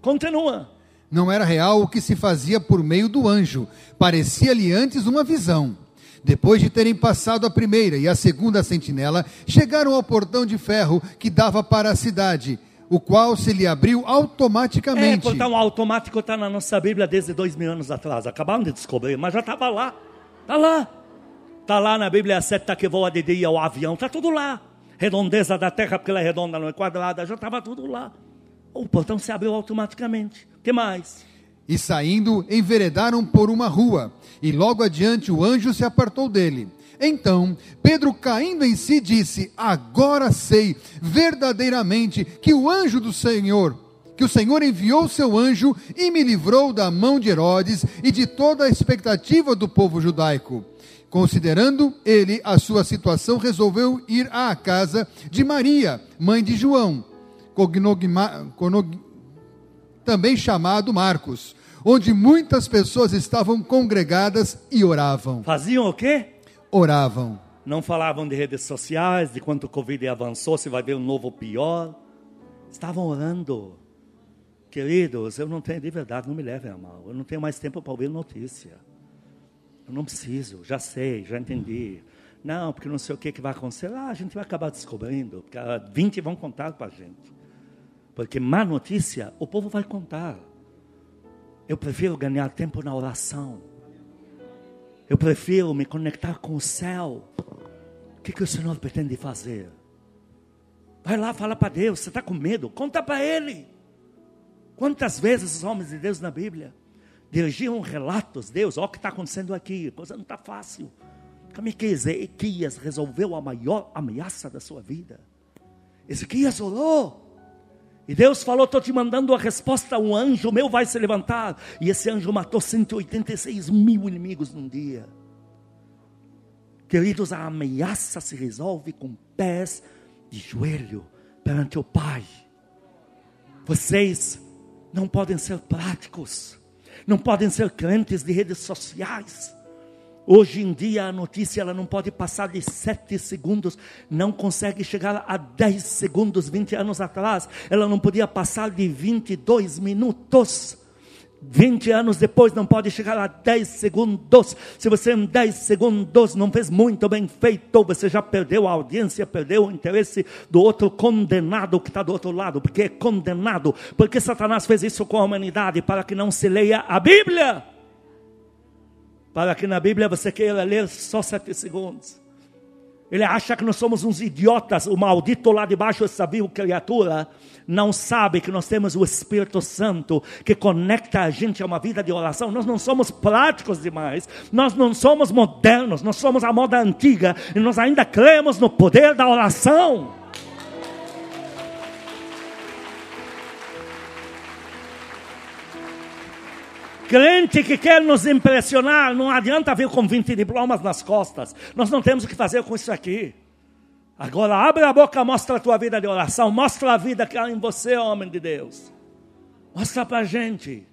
Continua. Não era real o que se fazia por meio do anjo. Parecia-lhe antes uma visão. Depois de terem passado a primeira e a segunda sentinela, chegaram ao portão de ferro que dava para a cidade, o qual se lhe abriu É, automaticamente. portão automático está na nossa Bíblia desde dois mil anos atrás. Acabaram de descobrir, mas já estava lá. Está lá. Está lá na Bíblia a seta que voa de dia, o avião. Está tudo lá. Redondeza da terra, porque ela é redonda, não é quadrada. Já estava tudo lá. O portão se abriu automaticamente. Que mais? E saindo, enveredaram por uma rua, e logo adiante o anjo se apartou dele. Então, Pedro, caindo em si, disse: Agora sei verdadeiramente que o anjo do Senhor, que o Senhor enviou seu anjo e me livrou da mão de Herodes e de toda a expectativa do povo judaico. Considerando ele a sua situação, resolveu ir à casa de Maria, mãe de João, cognogma- conog- também chamado Marcos, onde muitas pessoas estavam congregadas e oravam. Faziam o quê? Oravam. Não falavam de redes sociais, de quanto o Covid avançou, se vai ver um novo pior. Estavam orando. Queridos, eu não tenho, de verdade, não me levem a mal. Eu não tenho mais tempo para ouvir notícia. Eu não preciso, já sei, já entendi. Não, porque não sei o que, que vai acontecer. Ah, a gente vai acabar descobrindo, porque ah, 20 vão contar para a gente. Porque má notícia, o povo vai contar. Eu prefiro ganhar tempo na oração. Eu prefiro me conectar com o céu. O que, que o Senhor pretende fazer? Vai lá, fala para Deus. Você está com medo? Conta para Ele. Quantas vezes os homens de Deus na Bíblia dirigiam relatos, Deus, olha o que está acontecendo aqui, a coisa não está fácil. Como é que Ezequias resolveu a maior ameaça da sua vida? Ezequias orou. E Deus falou: Estou te mandando a resposta. Um anjo meu vai se levantar. E esse anjo matou 186 mil inimigos num dia. Queridos, a ameaça se resolve com pés de joelho perante o Pai. Vocês não podem ser práticos, não podem ser crentes de redes sociais. Hoje em dia a notícia ela não pode passar de 7 segundos, não consegue chegar a 10 segundos. 20 anos atrás, ela não podia passar de 22 minutos. 20 anos depois não pode chegar a 10 segundos. Se você em 10 segundos não fez muito bem feito, você já perdeu a audiência, perdeu o interesse do outro condenado que está do outro lado, porque é condenado, porque Satanás fez isso com a humanidade para que não se leia a Bíblia para que na Bíblia você queira ler só sete segundos. Ele acha que nós somos uns idiotas, o maldito lá de baixo, essa vil criatura, não sabe que nós temos o Espírito Santo que conecta a gente a uma vida de oração. Nós não somos práticos demais, nós não somos modernos, nós somos a moda antiga e nós ainda cremos no poder da oração. Crente que quer nos impressionar, não adianta vir com 20 diplomas nas costas. Nós não temos o que fazer com isso aqui. Agora abre a boca, mostra a tua vida de oração, mostra a vida que há em você, homem de Deus. Mostra para a gente.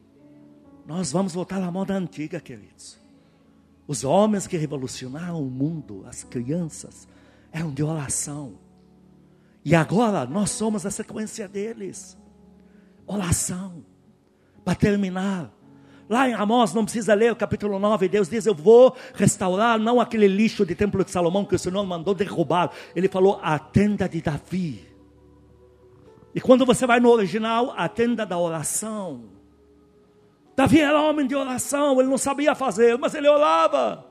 Nós vamos voltar à moda antiga, queridos. Os homens que revolucionaram o mundo, as crianças, eram de oração. E agora nós somos a sequência deles. Oração. Para terminar, Lá em Amós, não precisa ler o capítulo 9, Deus diz: Eu vou restaurar não aquele lixo de templo de Salomão que o Senhor mandou derrubar. Ele falou: A tenda de Davi. E quando você vai no original, a tenda da oração. Davi era homem de oração, ele não sabia fazer, mas ele orava.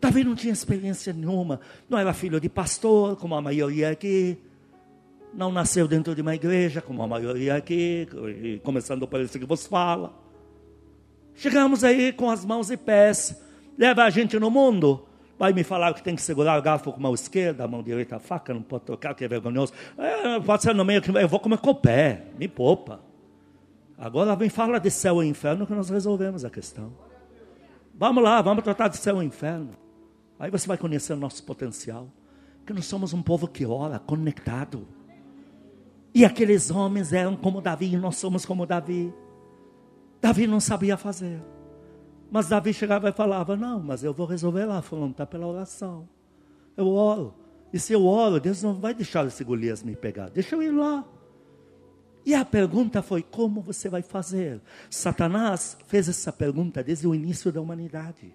Davi não tinha experiência nenhuma, não era filho de pastor, como a maioria aqui, não nasceu dentro de uma igreja, como a maioria aqui, começando por isso que vos fala. Chegamos aí com as mãos e pés. Leva a gente no mundo. Vai me falar que tem que segurar o garfo com a mão esquerda, a mão direita a faca, não pode tocar, que é vergonhoso. É, pode ser no meio, eu vou comer com o pé, me poupa. Agora vem falar de céu e inferno que nós resolvemos a questão. Vamos lá, vamos tratar de céu e inferno. Aí você vai conhecer o nosso potencial. Que nós somos um povo que ora, conectado. E aqueles homens eram como Davi, e nós somos como Davi. Davi não sabia fazer. Mas Davi chegava e falava: Não, mas eu vou resolver lá. Falando, está pela oração. Eu oro. E se eu oro, Deus não vai deixar esse Golias me pegar. Deixa eu ir lá. E a pergunta foi: como você vai fazer? Satanás fez essa pergunta desde o início da humanidade.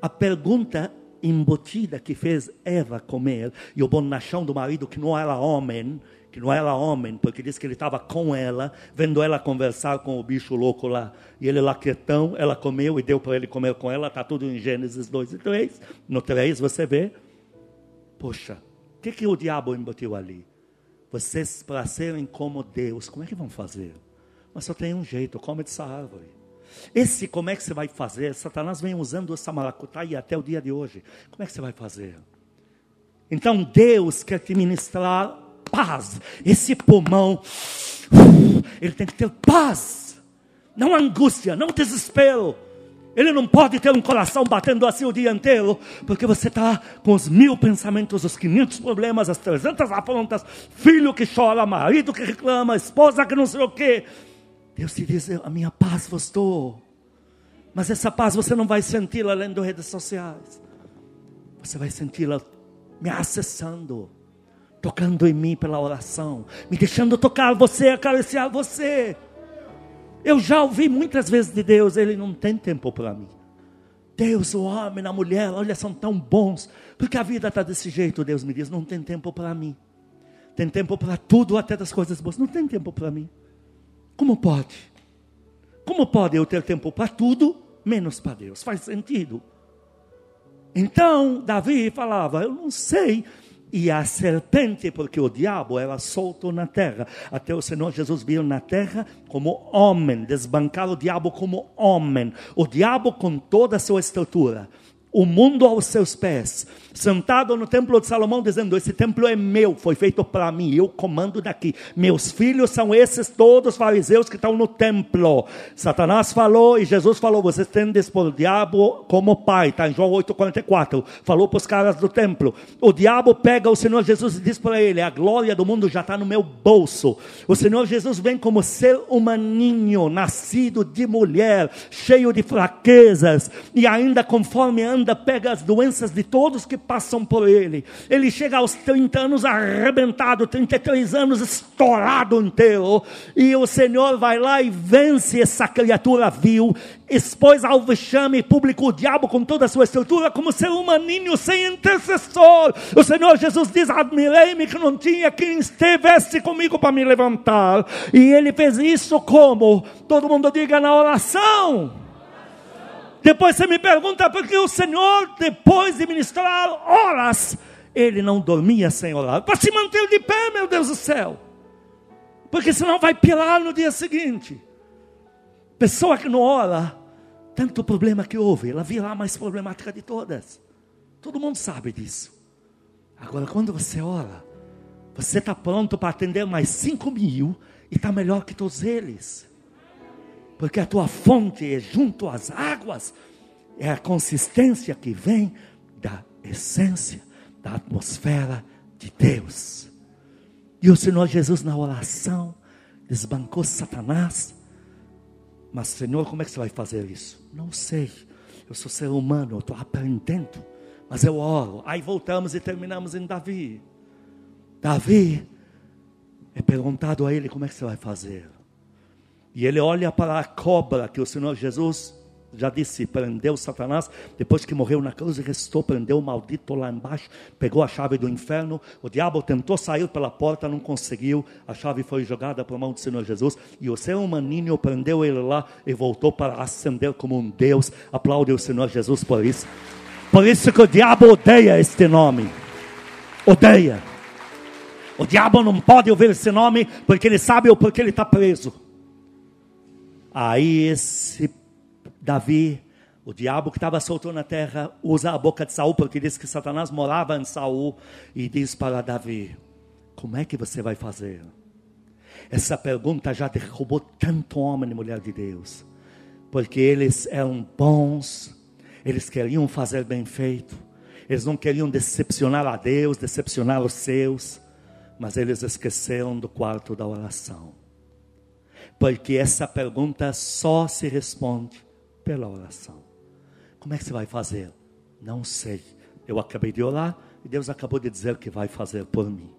A pergunta embutida que fez Eva comer e o bonachão do marido que não era homem que não era homem, porque diz que ele estava com ela, vendo ela conversar com o bicho louco lá. E ele lá quietão, ela comeu e deu para ele comer com ela, está tudo em Gênesis 2 e 3. No 3 você vê. Poxa, o que, que o diabo embutiu ali? Vocês, para serem como Deus, como é que vão fazer? Mas só tem um jeito, come dessa árvore. Esse como é que você vai fazer? Satanás vem usando essa maracutaia até o dia de hoje. Como é que você vai fazer? Então Deus quer te ministrar paz. Esse pulmão, ele tem que ter paz, não angústia, não desespero. Ele não pode ter um coração batendo assim o dia inteiro, porque você está com os mil pensamentos, os 500 problemas, as 300 afrontas, filho que chora, marido que reclama, esposa que não sei o quê. Deus te diz: A minha paz vos dou. Mas essa paz você não vai senti-la lendo redes sociais, você vai senti-la me acessando tocando em mim pela oração, me deixando tocar você, acariciar você. Eu já ouvi muitas vezes de Deus, Ele não tem tempo para mim. Deus, o homem, a mulher, olha, são tão bons, porque a vida está desse jeito. Deus me diz: não tem tempo para mim. Tem tempo para tudo, até das coisas boas. Não tem tempo para mim. Como pode? Como pode eu ter tempo para tudo, menos para Deus? Faz sentido. Então, Davi falava: Eu não sei e a serpente, porque o diabo era solto na terra. Até o Senhor Jesus veio na terra como homem, desbancar o diabo como homem. O diabo com toda a sua estrutura o mundo aos seus pés, sentado no templo de Salomão, dizendo: Esse templo é meu, foi feito para mim, eu comando daqui. Meus filhos são esses todos fariseus que estão no templo. Satanás falou e Jesus falou: Vocês tendem por o diabo como pai, está em João 8,44. Falou para os caras do templo. O diabo pega o Senhor Jesus e diz para ele: A glória do mundo já está no meu bolso. O Senhor Jesus vem como ser humaninho, nascido de mulher, cheio de fraquezas, e ainda conforme anda, pega as doenças de todos que passam por ele. Ele chega aos 30 anos arrebentado, 33 anos estourado inteiro. E o Senhor vai lá e vence essa criatura vil, expôs ao vexame público o diabo com toda a sua estrutura, como ser humaninho sem intercessor. O Senhor Jesus diz: Admirei-me que não tinha quem estivesse comigo para me levantar. E ele fez isso como? Todo mundo diga na oração. Depois você me pergunta por que o Senhor, depois de ministrar horas, ele não dormia sem orar. Para se manter de pé, meu Deus do céu. Porque senão vai pirar no dia seguinte. Pessoa que não ora, tanto problema que houve, ela virá mais problemática de todas. Todo mundo sabe disso. Agora, quando você ora, você está pronto para atender mais cinco mil e está melhor que todos eles porque a tua fonte é junto às águas, é a consistência que vem da essência, da atmosfera de Deus. E o Senhor Jesus, na oração, desbancou Satanás. Mas, Senhor, como é que você vai fazer isso? Não sei. Eu sou ser humano, eu estou aprendendo. Mas eu oro. Aí voltamos e terminamos em Davi. Davi é perguntado a ele como é que você vai fazer. E ele olha para a cobra que o Senhor Jesus já disse, prendeu Satanás, depois que morreu na cruz e restou, prendeu o maldito lá embaixo, pegou a chave do inferno, o diabo tentou sair pela porta, não conseguiu, a chave foi jogada para a mão do Senhor Jesus, e o seu maninho prendeu ele lá e voltou para ascender como um Deus, aplaude o Senhor Jesus por isso, por isso que o diabo odeia este nome, odeia, o diabo não pode ouvir esse nome, porque ele sabe o porquê ele está preso, Aí esse Davi, o diabo que estava solto na terra, usa a boca de Saul, porque diz que Satanás morava em Saul, e diz para Davi: Como é que você vai fazer? Essa pergunta já derrubou tanto homem e mulher de Deus, porque eles eram bons, eles queriam fazer bem feito, eles não queriam decepcionar a Deus, decepcionar os seus, mas eles esqueceram do quarto da oração porque essa pergunta só se responde pela oração. Como é que você vai fazer? Não sei. Eu acabei de orar e Deus acabou de dizer que vai fazer por mim.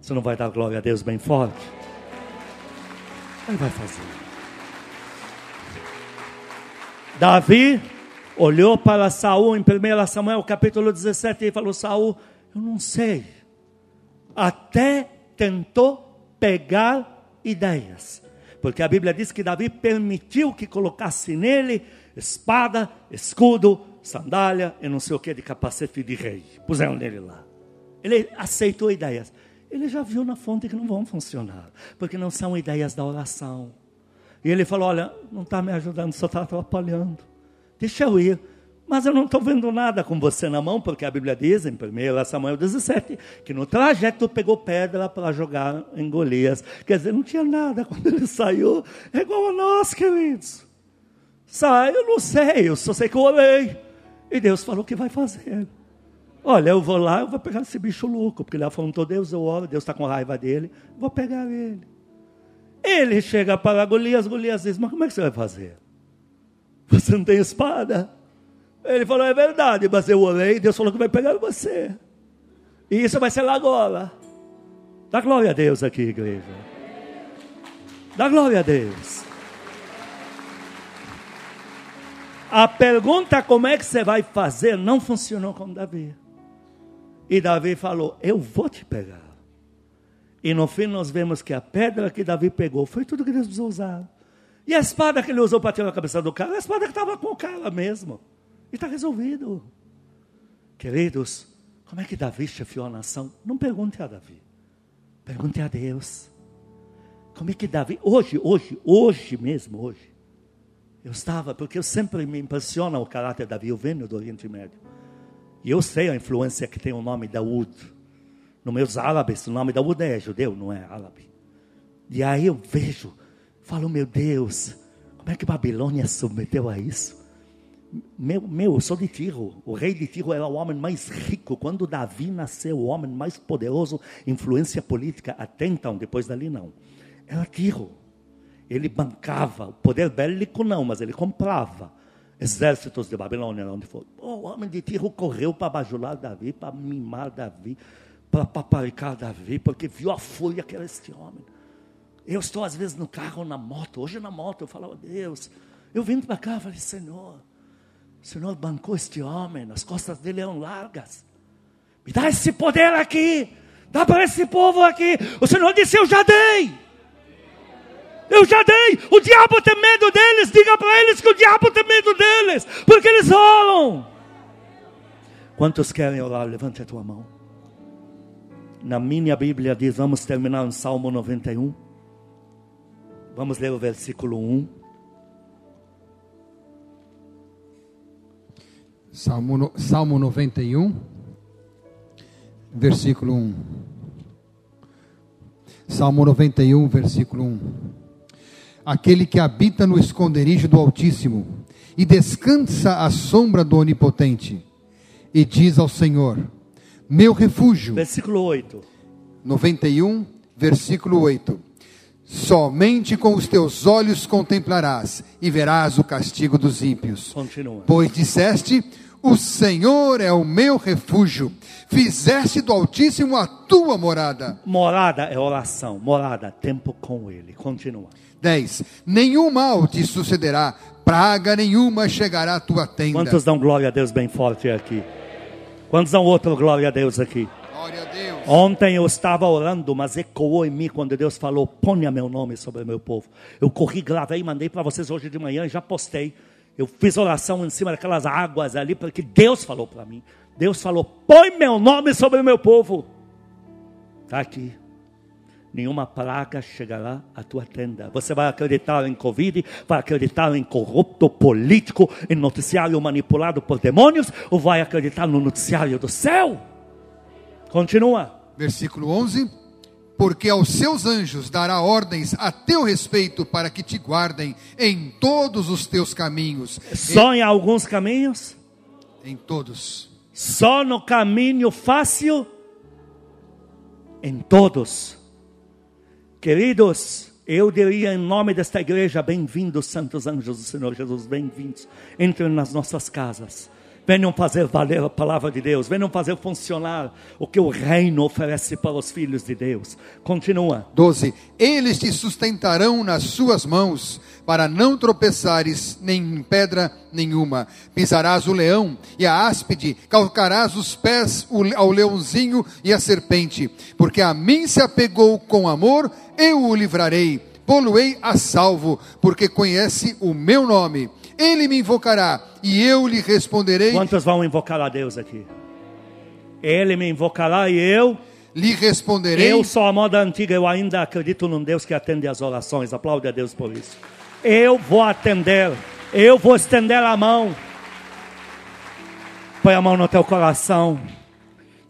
Você não vai dar glória a Deus bem forte? Ele vai fazer. Davi olhou para Saul em 1 Samuel capítulo 17 e falou: Saul, eu não sei. Até tentou pegar ideias. Porque a Bíblia diz que Davi permitiu que colocasse nele espada, escudo, sandália e não sei o que de capacete de rei. Puseram nele lá. Ele aceitou ideias. Ele já viu na fonte que não vão funcionar, porque não são ideias da oração. E ele falou: Olha, não está me ajudando, só está atrapalhando. Deixa eu ir. Mas eu não estou vendo nada com você na mão, porque a Bíblia diz, em 1 Samuel 17, que no trajeto pegou pedra para jogar em Golias. Quer dizer, não tinha nada quando ele saiu. É igual a nós, queridos. Sai, eu não sei, eu só sei que eu orei. E Deus falou que vai fazer. Olha, eu vou lá, eu vou pegar esse bicho louco, porque ele afrontou Deus, eu oro, Deus está com raiva dele, vou pegar ele. Ele chega para Golias, Golias diz, mas como é que você vai fazer? Você não tem espada? Ele falou, é verdade, mas eu orei Deus falou que vai pegar você. E isso vai ser lá agora. Dá glória a Deus aqui, igreja. Dá glória a Deus. A pergunta como é que você vai fazer não funcionou com Davi. E Davi falou: Eu vou te pegar. E no fim nós vemos que a pedra que Davi pegou foi tudo que Deus usou usar. E a espada que ele usou para tirar a cabeça do cara, a espada que estava com o cara mesmo. E está resolvido. Queridos, como é que Davi chefiou a nação? Não pergunte a Davi. Pergunte a Deus. Como é que Davi, hoje, hoje, hoje mesmo, hoje, eu estava, porque eu sempre me impressiona o caráter de Davi, eu venho do Oriente Médio. E eu sei a influência que tem o nome Daúd. No meus árabes, o nome Daúd é judeu, não é árabe. E aí eu vejo, falo, meu Deus, como é que Babilônia submeteu a isso? Meu, meu, eu sou de Tiro. O rei de Tiro era o homem mais rico. Quando Davi nasceu, o homem mais poderoso, influência política até então, depois dali não. Era Tiro. Ele bancava, o poder bélico não, mas ele comprava. exércitos de Babilônia, onde for. o homem de Tiro correu para bajular Davi, para mimar Davi, para paparicar Davi, porque viu a fúria que era este homem. Eu estou às vezes no carro, na moto, hoje na moto, eu falo, oh, Deus, eu vim para cá, falei, Senhor, o Senhor bancou este homem, as costas dele eram largas. Me dá esse poder aqui, dá para esse povo aqui. O Senhor disse, eu já dei. Eu já dei. O diabo tem medo deles. Diga para eles que o diabo tem medo deles. Porque eles rolam. Quantos querem orar? Levante a tua mão. Na minha Bíblia diz: vamos terminar no Salmo 91. Vamos ler o versículo 1. Salmo, Salmo 91, versículo 1. Salmo 91, versículo 1 aquele que habita no esconderijo do Altíssimo e descansa à sombra do Onipotente, e diz ao Senhor: Meu refúgio. Versículo 8. 91, versículo 8. Somente com os teus olhos contemplarás e verás o castigo dos ímpios. Continua. Pois disseste: O Senhor é o meu refúgio. Fizeste do Altíssimo a tua morada. Morada é oração. Morada, tempo com Ele. Continua. 10. Nenhum mal te sucederá, praga nenhuma chegará à tua tenda. Quantos dão glória a Deus bem forte aqui? Quantos dão outro glória a Deus aqui? Glória a Deus. Ontem eu estava orando, mas ecoou em mim quando Deus falou: ponha meu nome sobre o meu povo. Eu corri, gravei mandei para vocês hoje de manhã e já postei. Eu fiz oração em cima daquelas águas ali, porque Deus falou para mim. Deus falou: põe meu nome sobre o meu povo. Está aqui nenhuma praga chegará à tua tenda. Você vai acreditar em Covid, vai acreditar em corrupto político, em noticiário manipulado por demônios, ou vai acreditar no noticiário do céu? Continua. Versículo 11. Porque aos seus anjos dará ordens a teu respeito para que te guardem em todos os teus caminhos. Só em, em alguns caminhos? Em todos. Só no caminho fácil? Em todos. Queridos, eu diria em nome desta igreja: bem-vindos, santos anjos do Senhor Jesus, bem-vindos. Entrem nas nossas casas. Venham fazer valer a palavra de Deus. Venham fazer funcionar o que o reino oferece para os filhos de Deus. Continua. 12. Eles te sustentarão nas suas mãos, para não tropeçares nem em pedra nenhuma. Pisarás o leão e a áspide, calcarás os pés ao leãozinho e à serpente. Porque a mim se apegou com amor, eu o livrarei. Poluei a salvo, porque conhece o meu nome ele me invocará e eu lhe responderei. Quantos vão invocar a Deus aqui? Ele me invocará e eu lhe responderei. Eu sou a moda antiga, eu ainda acredito num Deus que atende as orações. Aplaude a Deus por isso. Eu vou atender, eu vou estender a mão. Põe a mão no teu coração.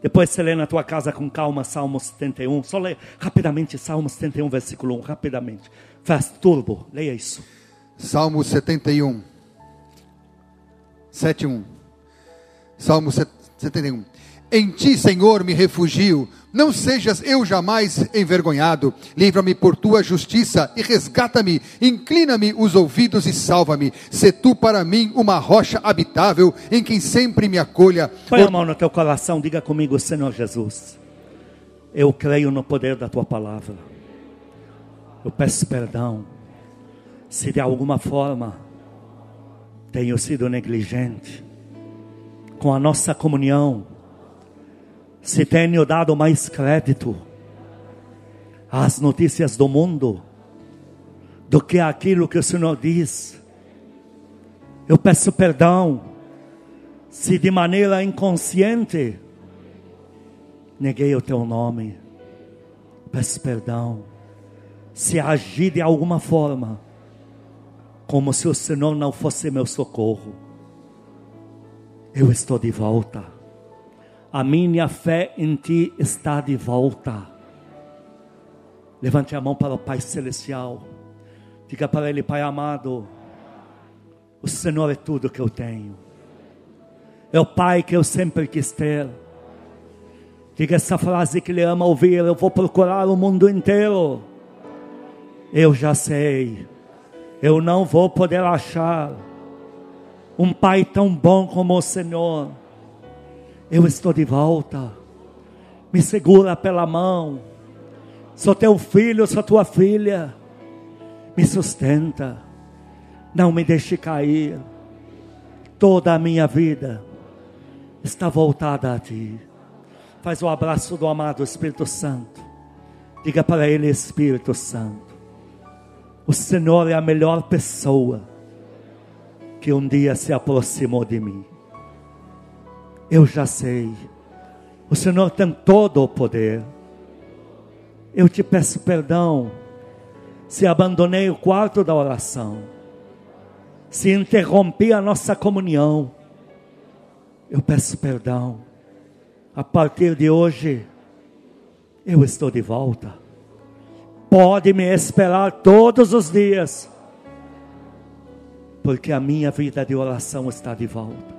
Depois você lê na tua casa com calma Salmo 71. Só lê rapidamente Salmo 71, versículo 1, rapidamente. Faz turbo, leia isso. Salmo 71. 7:1. Salmo 71. Em ti, Senhor, me refugio. Não sejas eu jamais envergonhado. Livra-me por tua justiça e resgata-me. Inclina-me os ouvidos e salva-me. Se tu para mim uma rocha habitável em quem sempre me acolha. Põe a mão no teu coração, diga comigo, Senhor Jesus. Eu creio no poder da tua palavra. Eu peço perdão se de alguma forma tenho sido negligente com a nossa comunhão, se tenho dado mais crédito às notícias do mundo do que aquilo que o Senhor diz, eu peço perdão se de maneira inconsciente neguei o teu nome, peço perdão se agi de alguma forma como se o Senhor não fosse meu socorro. Eu estou de volta. A minha fé em Ti está de volta. Levante a mão para o Pai Celestial. Diga para Ele, Pai amado, o Senhor é tudo que eu tenho. É o Pai que eu sempre quis ter. Diga essa frase que Ele ama ouvir. Eu vou procurar o mundo inteiro. Eu já sei eu não vou poder achar Um Pai tão bom como o Senhor. Eu estou de volta. Me segura pela mão. Sou teu filho, sou tua filha. Me sustenta. Não me deixe cair. Toda a minha vida está voltada a ti. Faz o abraço do amado Espírito Santo. Diga para ele, Espírito Santo. O Senhor é a melhor pessoa que um dia se aproximou de mim. Eu já sei. O Senhor tem todo o poder. Eu te peço perdão se abandonei o quarto da oração, se interrompi a nossa comunhão. Eu peço perdão. A partir de hoje, eu estou de volta. Pode me esperar todos os dias porque a minha vida de oração está de volta.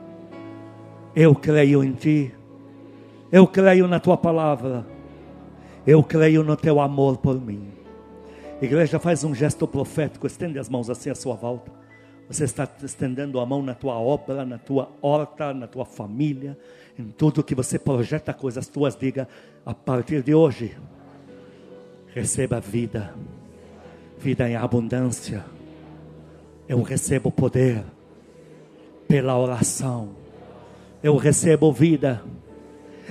Eu creio em Ti, eu creio na Tua palavra, eu creio no Teu amor por mim. Igreja, faz um gesto profético, estende as mãos assim à sua volta. Você está estendendo a mão na tua obra, na tua horta, na tua família, em tudo que você projeta coisas tuas, diga, a partir de hoje, receba vida, vida em abundância eu recebo poder pela oração. Eu recebo vida.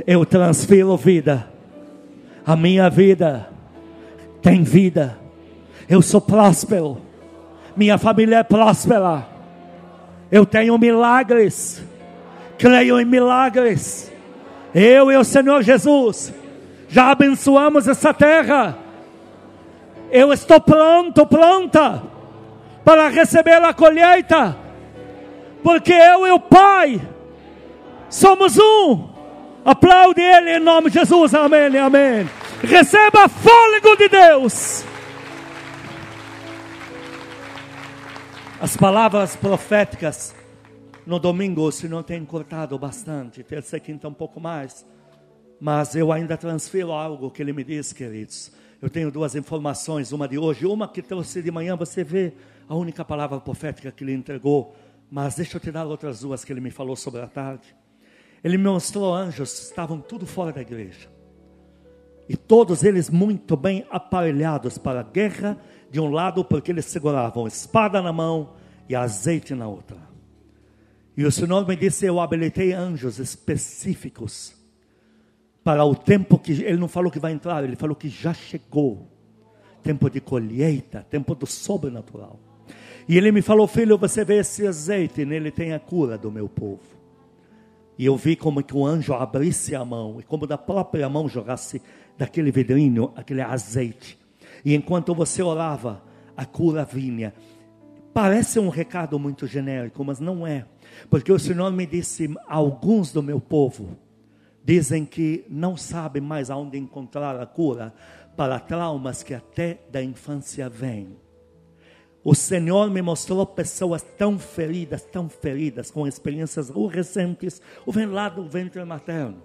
Eu transfiro vida. A minha vida tem vida. Eu sou próspero. Minha família é próspera. Eu tenho milagres. Creio em milagres. Eu e o Senhor Jesus já abençoamos essa terra. Eu estou pronto, pronta para receber a colheita, porque eu e o Pai somos um. Aplaude Ele em nome de Jesus, amém, amém. Receba fôlego de Deus. As palavras proféticas no domingo, se não tem cortado bastante, terça e quinta um pouco mais, mas eu ainda transfiro algo que ele me diz, queridos. Eu tenho duas informações, uma de hoje, uma que trouxe de manhã, você vê a única palavra profética que ele entregou, mas deixa eu te dar outras duas que ele me falou sobre a tarde. Ele me mostrou anjos, estavam tudo fora da igreja. E todos eles muito bem aparelhados para a guerra, de um lado, porque eles seguravam espada na mão e azeite na outra. E o Senhor me disse: Eu habilitei anjos específicos para o tempo que. Ele não falou que vai entrar, ele falou que já chegou tempo de colheita, tempo do sobrenatural. E ele me falou, filho, você vê esse azeite, nele tem a cura do meu povo. E eu vi como que o anjo abrisse a mão, e como da própria mão jogasse daquele vidrinho, aquele azeite. E enquanto você orava, a cura vinha. Parece um recado muito genérico, mas não é. Porque o Senhor me disse: alguns do meu povo dizem que não sabem mais aonde encontrar a cura para traumas que até da infância vêm. O Senhor me mostrou pessoas tão feridas, tão feridas, com experiências recentes, o vem lá do ventre materno.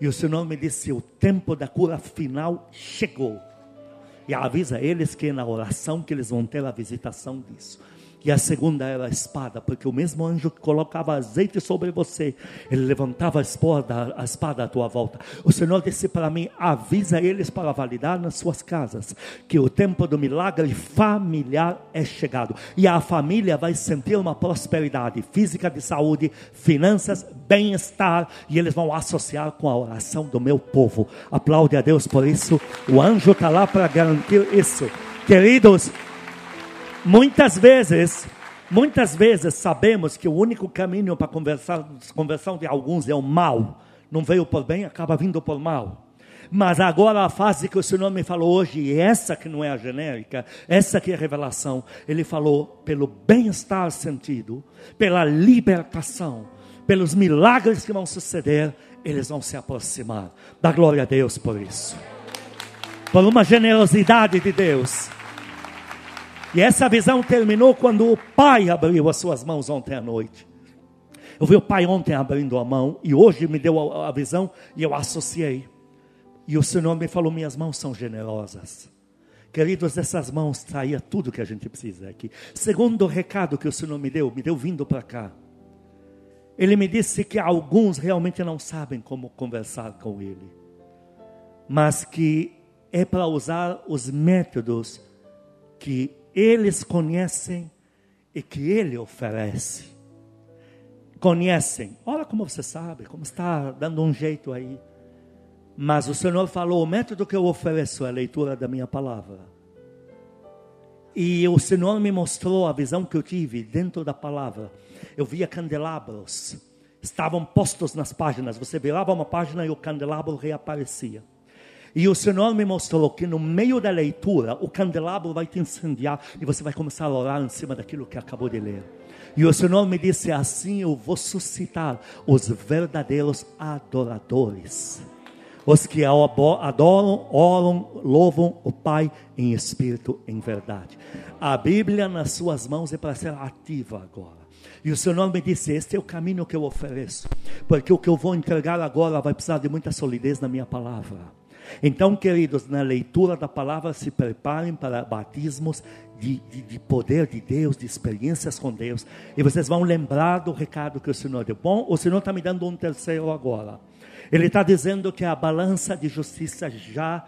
E o Senhor me disse: o tempo da cura final chegou. E avisa eles que na oração que eles vão ter a visitação disso. E a segunda era a espada, porque o mesmo anjo que colocava azeite sobre você, ele levantava a espada, a espada à tua volta. O Senhor disse para mim: avisa eles para validar nas suas casas que o tempo do milagre familiar é chegado. E a família vai sentir uma prosperidade física, de saúde, finanças, bem-estar, e eles vão associar com a oração do meu povo. Aplaude a Deus por isso. O anjo está lá para garantir isso. Queridos, Muitas vezes, muitas vezes sabemos que o único caminho para a conversão de alguns é o mal. Não veio por bem, acaba vindo por mal. Mas agora a fase que o Senhor me falou hoje, essa que não é a genérica, essa que é a revelação, Ele falou pelo bem-estar sentido, pela libertação, pelos milagres que vão suceder, eles vão se aproximar. Dá glória a Deus por isso. Por uma generosidade de Deus. E essa visão terminou quando o pai abriu as suas mãos ontem à noite. Eu vi o pai ontem abrindo a mão e hoje me deu a, visão e eu associei. E o Senhor me falou: minhas mãos são generosas. Queridos, dessas mãos saía tudo que a gente precisa aqui. Segundo o recado que o Senhor me deu, me deu vindo para cá. ele me disse que alguns realmente não sabem como conversar com ele, mas que é para usar os métodos que eles conhecem e que ele oferece. Conhecem, olha como você sabe, como está dando um jeito aí. Mas o Senhor falou: o método que eu ofereço é a leitura da minha palavra. E o Senhor me mostrou a visão que eu tive dentro da palavra eu via candelabros, estavam postos nas páginas. Você virava uma página e o candelabro reaparecia. E o Senhor me mostrou que no meio da leitura, o candelabro vai te incendiar e você vai começar a orar em cima daquilo que acabou de ler. E o Senhor me disse: assim eu vou suscitar os verdadeiros adoradores. Os que adoram, oram, louvam o Pai em espírito, em verdade. A Bíblia nas suas mãos é para ser ativa agora. E o Senhor me disse: Este é o caminho que eu ofereço, porque o que eu vou entregar agora vai precisar de muita solidez na minha palavra. Então, queridos, na leitura da palavra, se preparem para batismos de, de, de, poder de Deus, de experiências com Deus, e vocês vão lembrar do recado que o Senhor deu. Bom, o Senhor está me dando um terceiro agora. Ele está dizendo que a balança de justiça já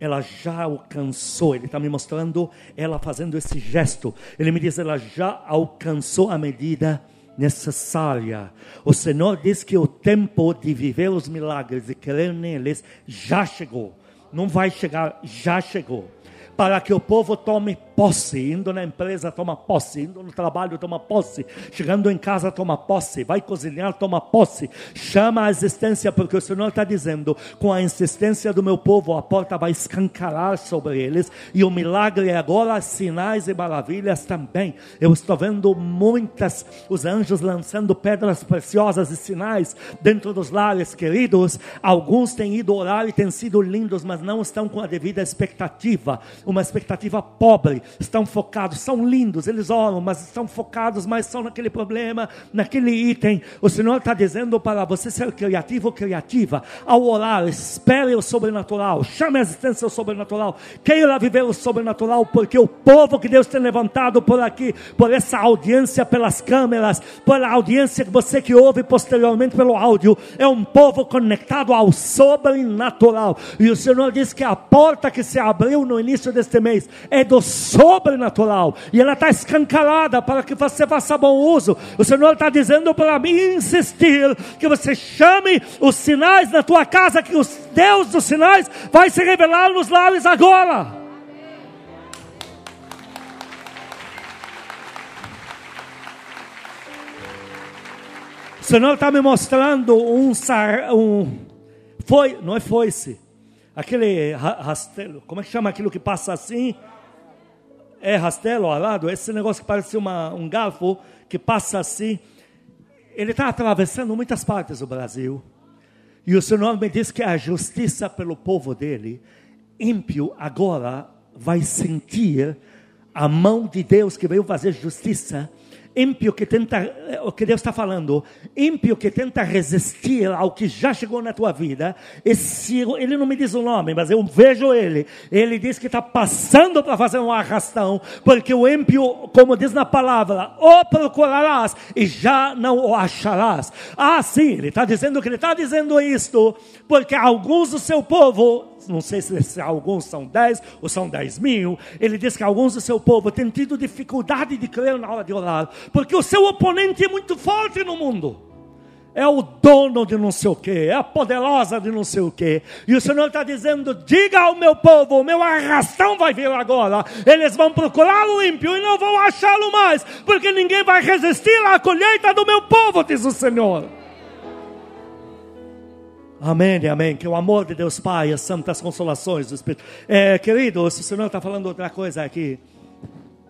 ela já alcançou. Ele está me mostrando ela fazendo esse gesto. Ele me diz, ela já alcançou a medida necessária. O Senhor diz que o tempo de viver os milagres e crer neles já chegou. Não vai chegar, já chegou. Para que o povo tome posse, indo na empresa toma posse, indo no trabalho toma posse, chegando em casa toma posse, vai cozinhar toma posse, chama a existência, porque o Senhor está dizendo: com a insistência do meu povo, a porta vai escancarar sobre eles, e o milagre é agora, sinais e maravilhas também. Eu estou vendo muitas, os anjos lançando pedras preciosas e sinais dentro dos lares, queridos. Alguns têm ido orar e têm sido lindos, mas não estão com a devida expectativa, uma expectativa pobre estão focados, são lindos, eles oram, mas estão focados, mas são naquele problema, naquele item. O Senhor está dizendo para você ser criativo ou criativa, ao orar, espere o sobrenatural, chame a existência o sobrenatural, queira viver o sobrenatural, porque o povo que Deus tem levantado por aqui, por essa audiência pelas câmeras, pela audiência que você que ouve posteriormente pelo áudio, é um povo conectado ao sobrenatural. E o Senhor diz que a porta que se abriu no início deste mês é do sobrenatural sobrenatural e ela está escancarada para que você faça bom uso. O Senhor está dizendo para mim insistir que você chame os sinais na tua casa, que os Deus dos sinais vai se revelar nos lares agora. O Senhor está me mostrando um, um foi, não é foice, aquele rastelo, como é que chama aquilo que passa assim? É rastelo, arado, esse negócio que parece uma, um garfo que passa assim. Ele está atravessando muitas partes do Brasil. E o Senhor me diz que a justiça pelo povo dele, ímpio agora vai sentir a mão de Deus que veio fazer justiça ímpio que tenta, eh, o que Deus está falando, ímpio que tenta resistir ao que já chegou na tua vida, esse, ele não me diz o nome, mas eu vejo ele, ele diz que está passando para fazer um arrastão, porque o ímpio, como diz na palavra, o procurarás e já não o acharás. Ah, sim, ele está dizendo que ele está dizendo isto, porque alguns do seu povo não sei se alguns são dez ou são dez mil, ele diz que alguns do seu povo têm tido dificuldade de crer na hora de orar, porque o seu oponente é muito forte no mundo. É o dono de não sei o que, é a poderosa de não sei o que. E o Senhor está dizendo: diga ao meu povo, o meu arrastão vai vir agora. Eles vão procurar o ímpio e não vão achá-lo mais, porque ninguém vai resistir à colheita do meu povo, diz o Senhor. Amém, amém. Que o amor de Deus Pai, as santas consolações do Espírito. É, queridos, o Senhor está falando outra coisa aqui.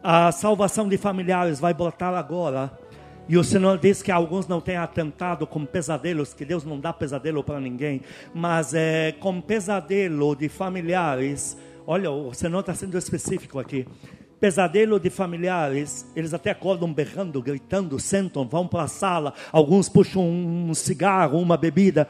A salvação de familiares vai brotar agora. E o Senhor diz que alguns não têm atentado com pesadelos, que Deus não dá pesadelo para ninguém, mas é, com pesadelo de familiares. Olha, o Senhor está sendo específico aqui. Pesadelo de familiares, eles até acordam berrando, gritando, sentam, vão para a sala, alguns puxam um cigarro, uma bebida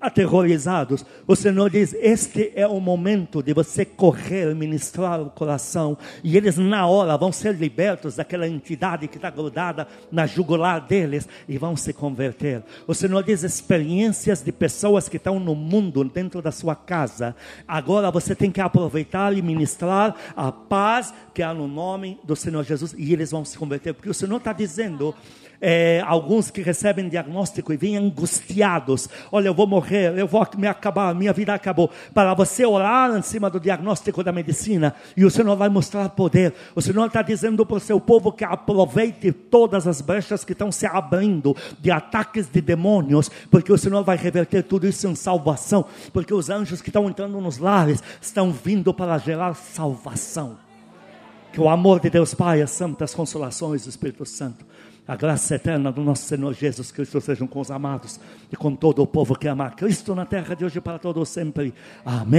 aterrorizados. O Senhor diz: Este é o momento de você correr, ministrar o coração, e eles na hora vão ser libertos daquela entidade que está grudada na jugular deles e vão se converter. O Senhor diz: experiências de pessoas que estão no mundo, dentro da sua casa. Agora você tem que aproveitar e ministrar a paz que há no nome do Senhor Jesus, e eles vão se converter, porque o Senhor está dizendo é, alguns que recebem diagnóstico e vêm angustiados. Olha, eu vou morrer, eu vou me acabar, minha vida acabou. Para você orar em cima do diagnóstico da medicina e o Senhor vai mostrar poder. O Senhor está dizendo para o seu povo que aproveite todas as brechas que estão se abrindo de ataques de demônios, porque o Senhor vai reverter tudo isso em salvação. Porque os anjos que estão entrando nos lares estão vindo para gerar salvação. Que o amor de Deus Pai, as santas consolações do Espírito Santo a graça eterna do nosso Senhor Jesus Cristo sejam com os amados e com todo o povo que ama Cristo na terra de hoje para todos sempre. Amém.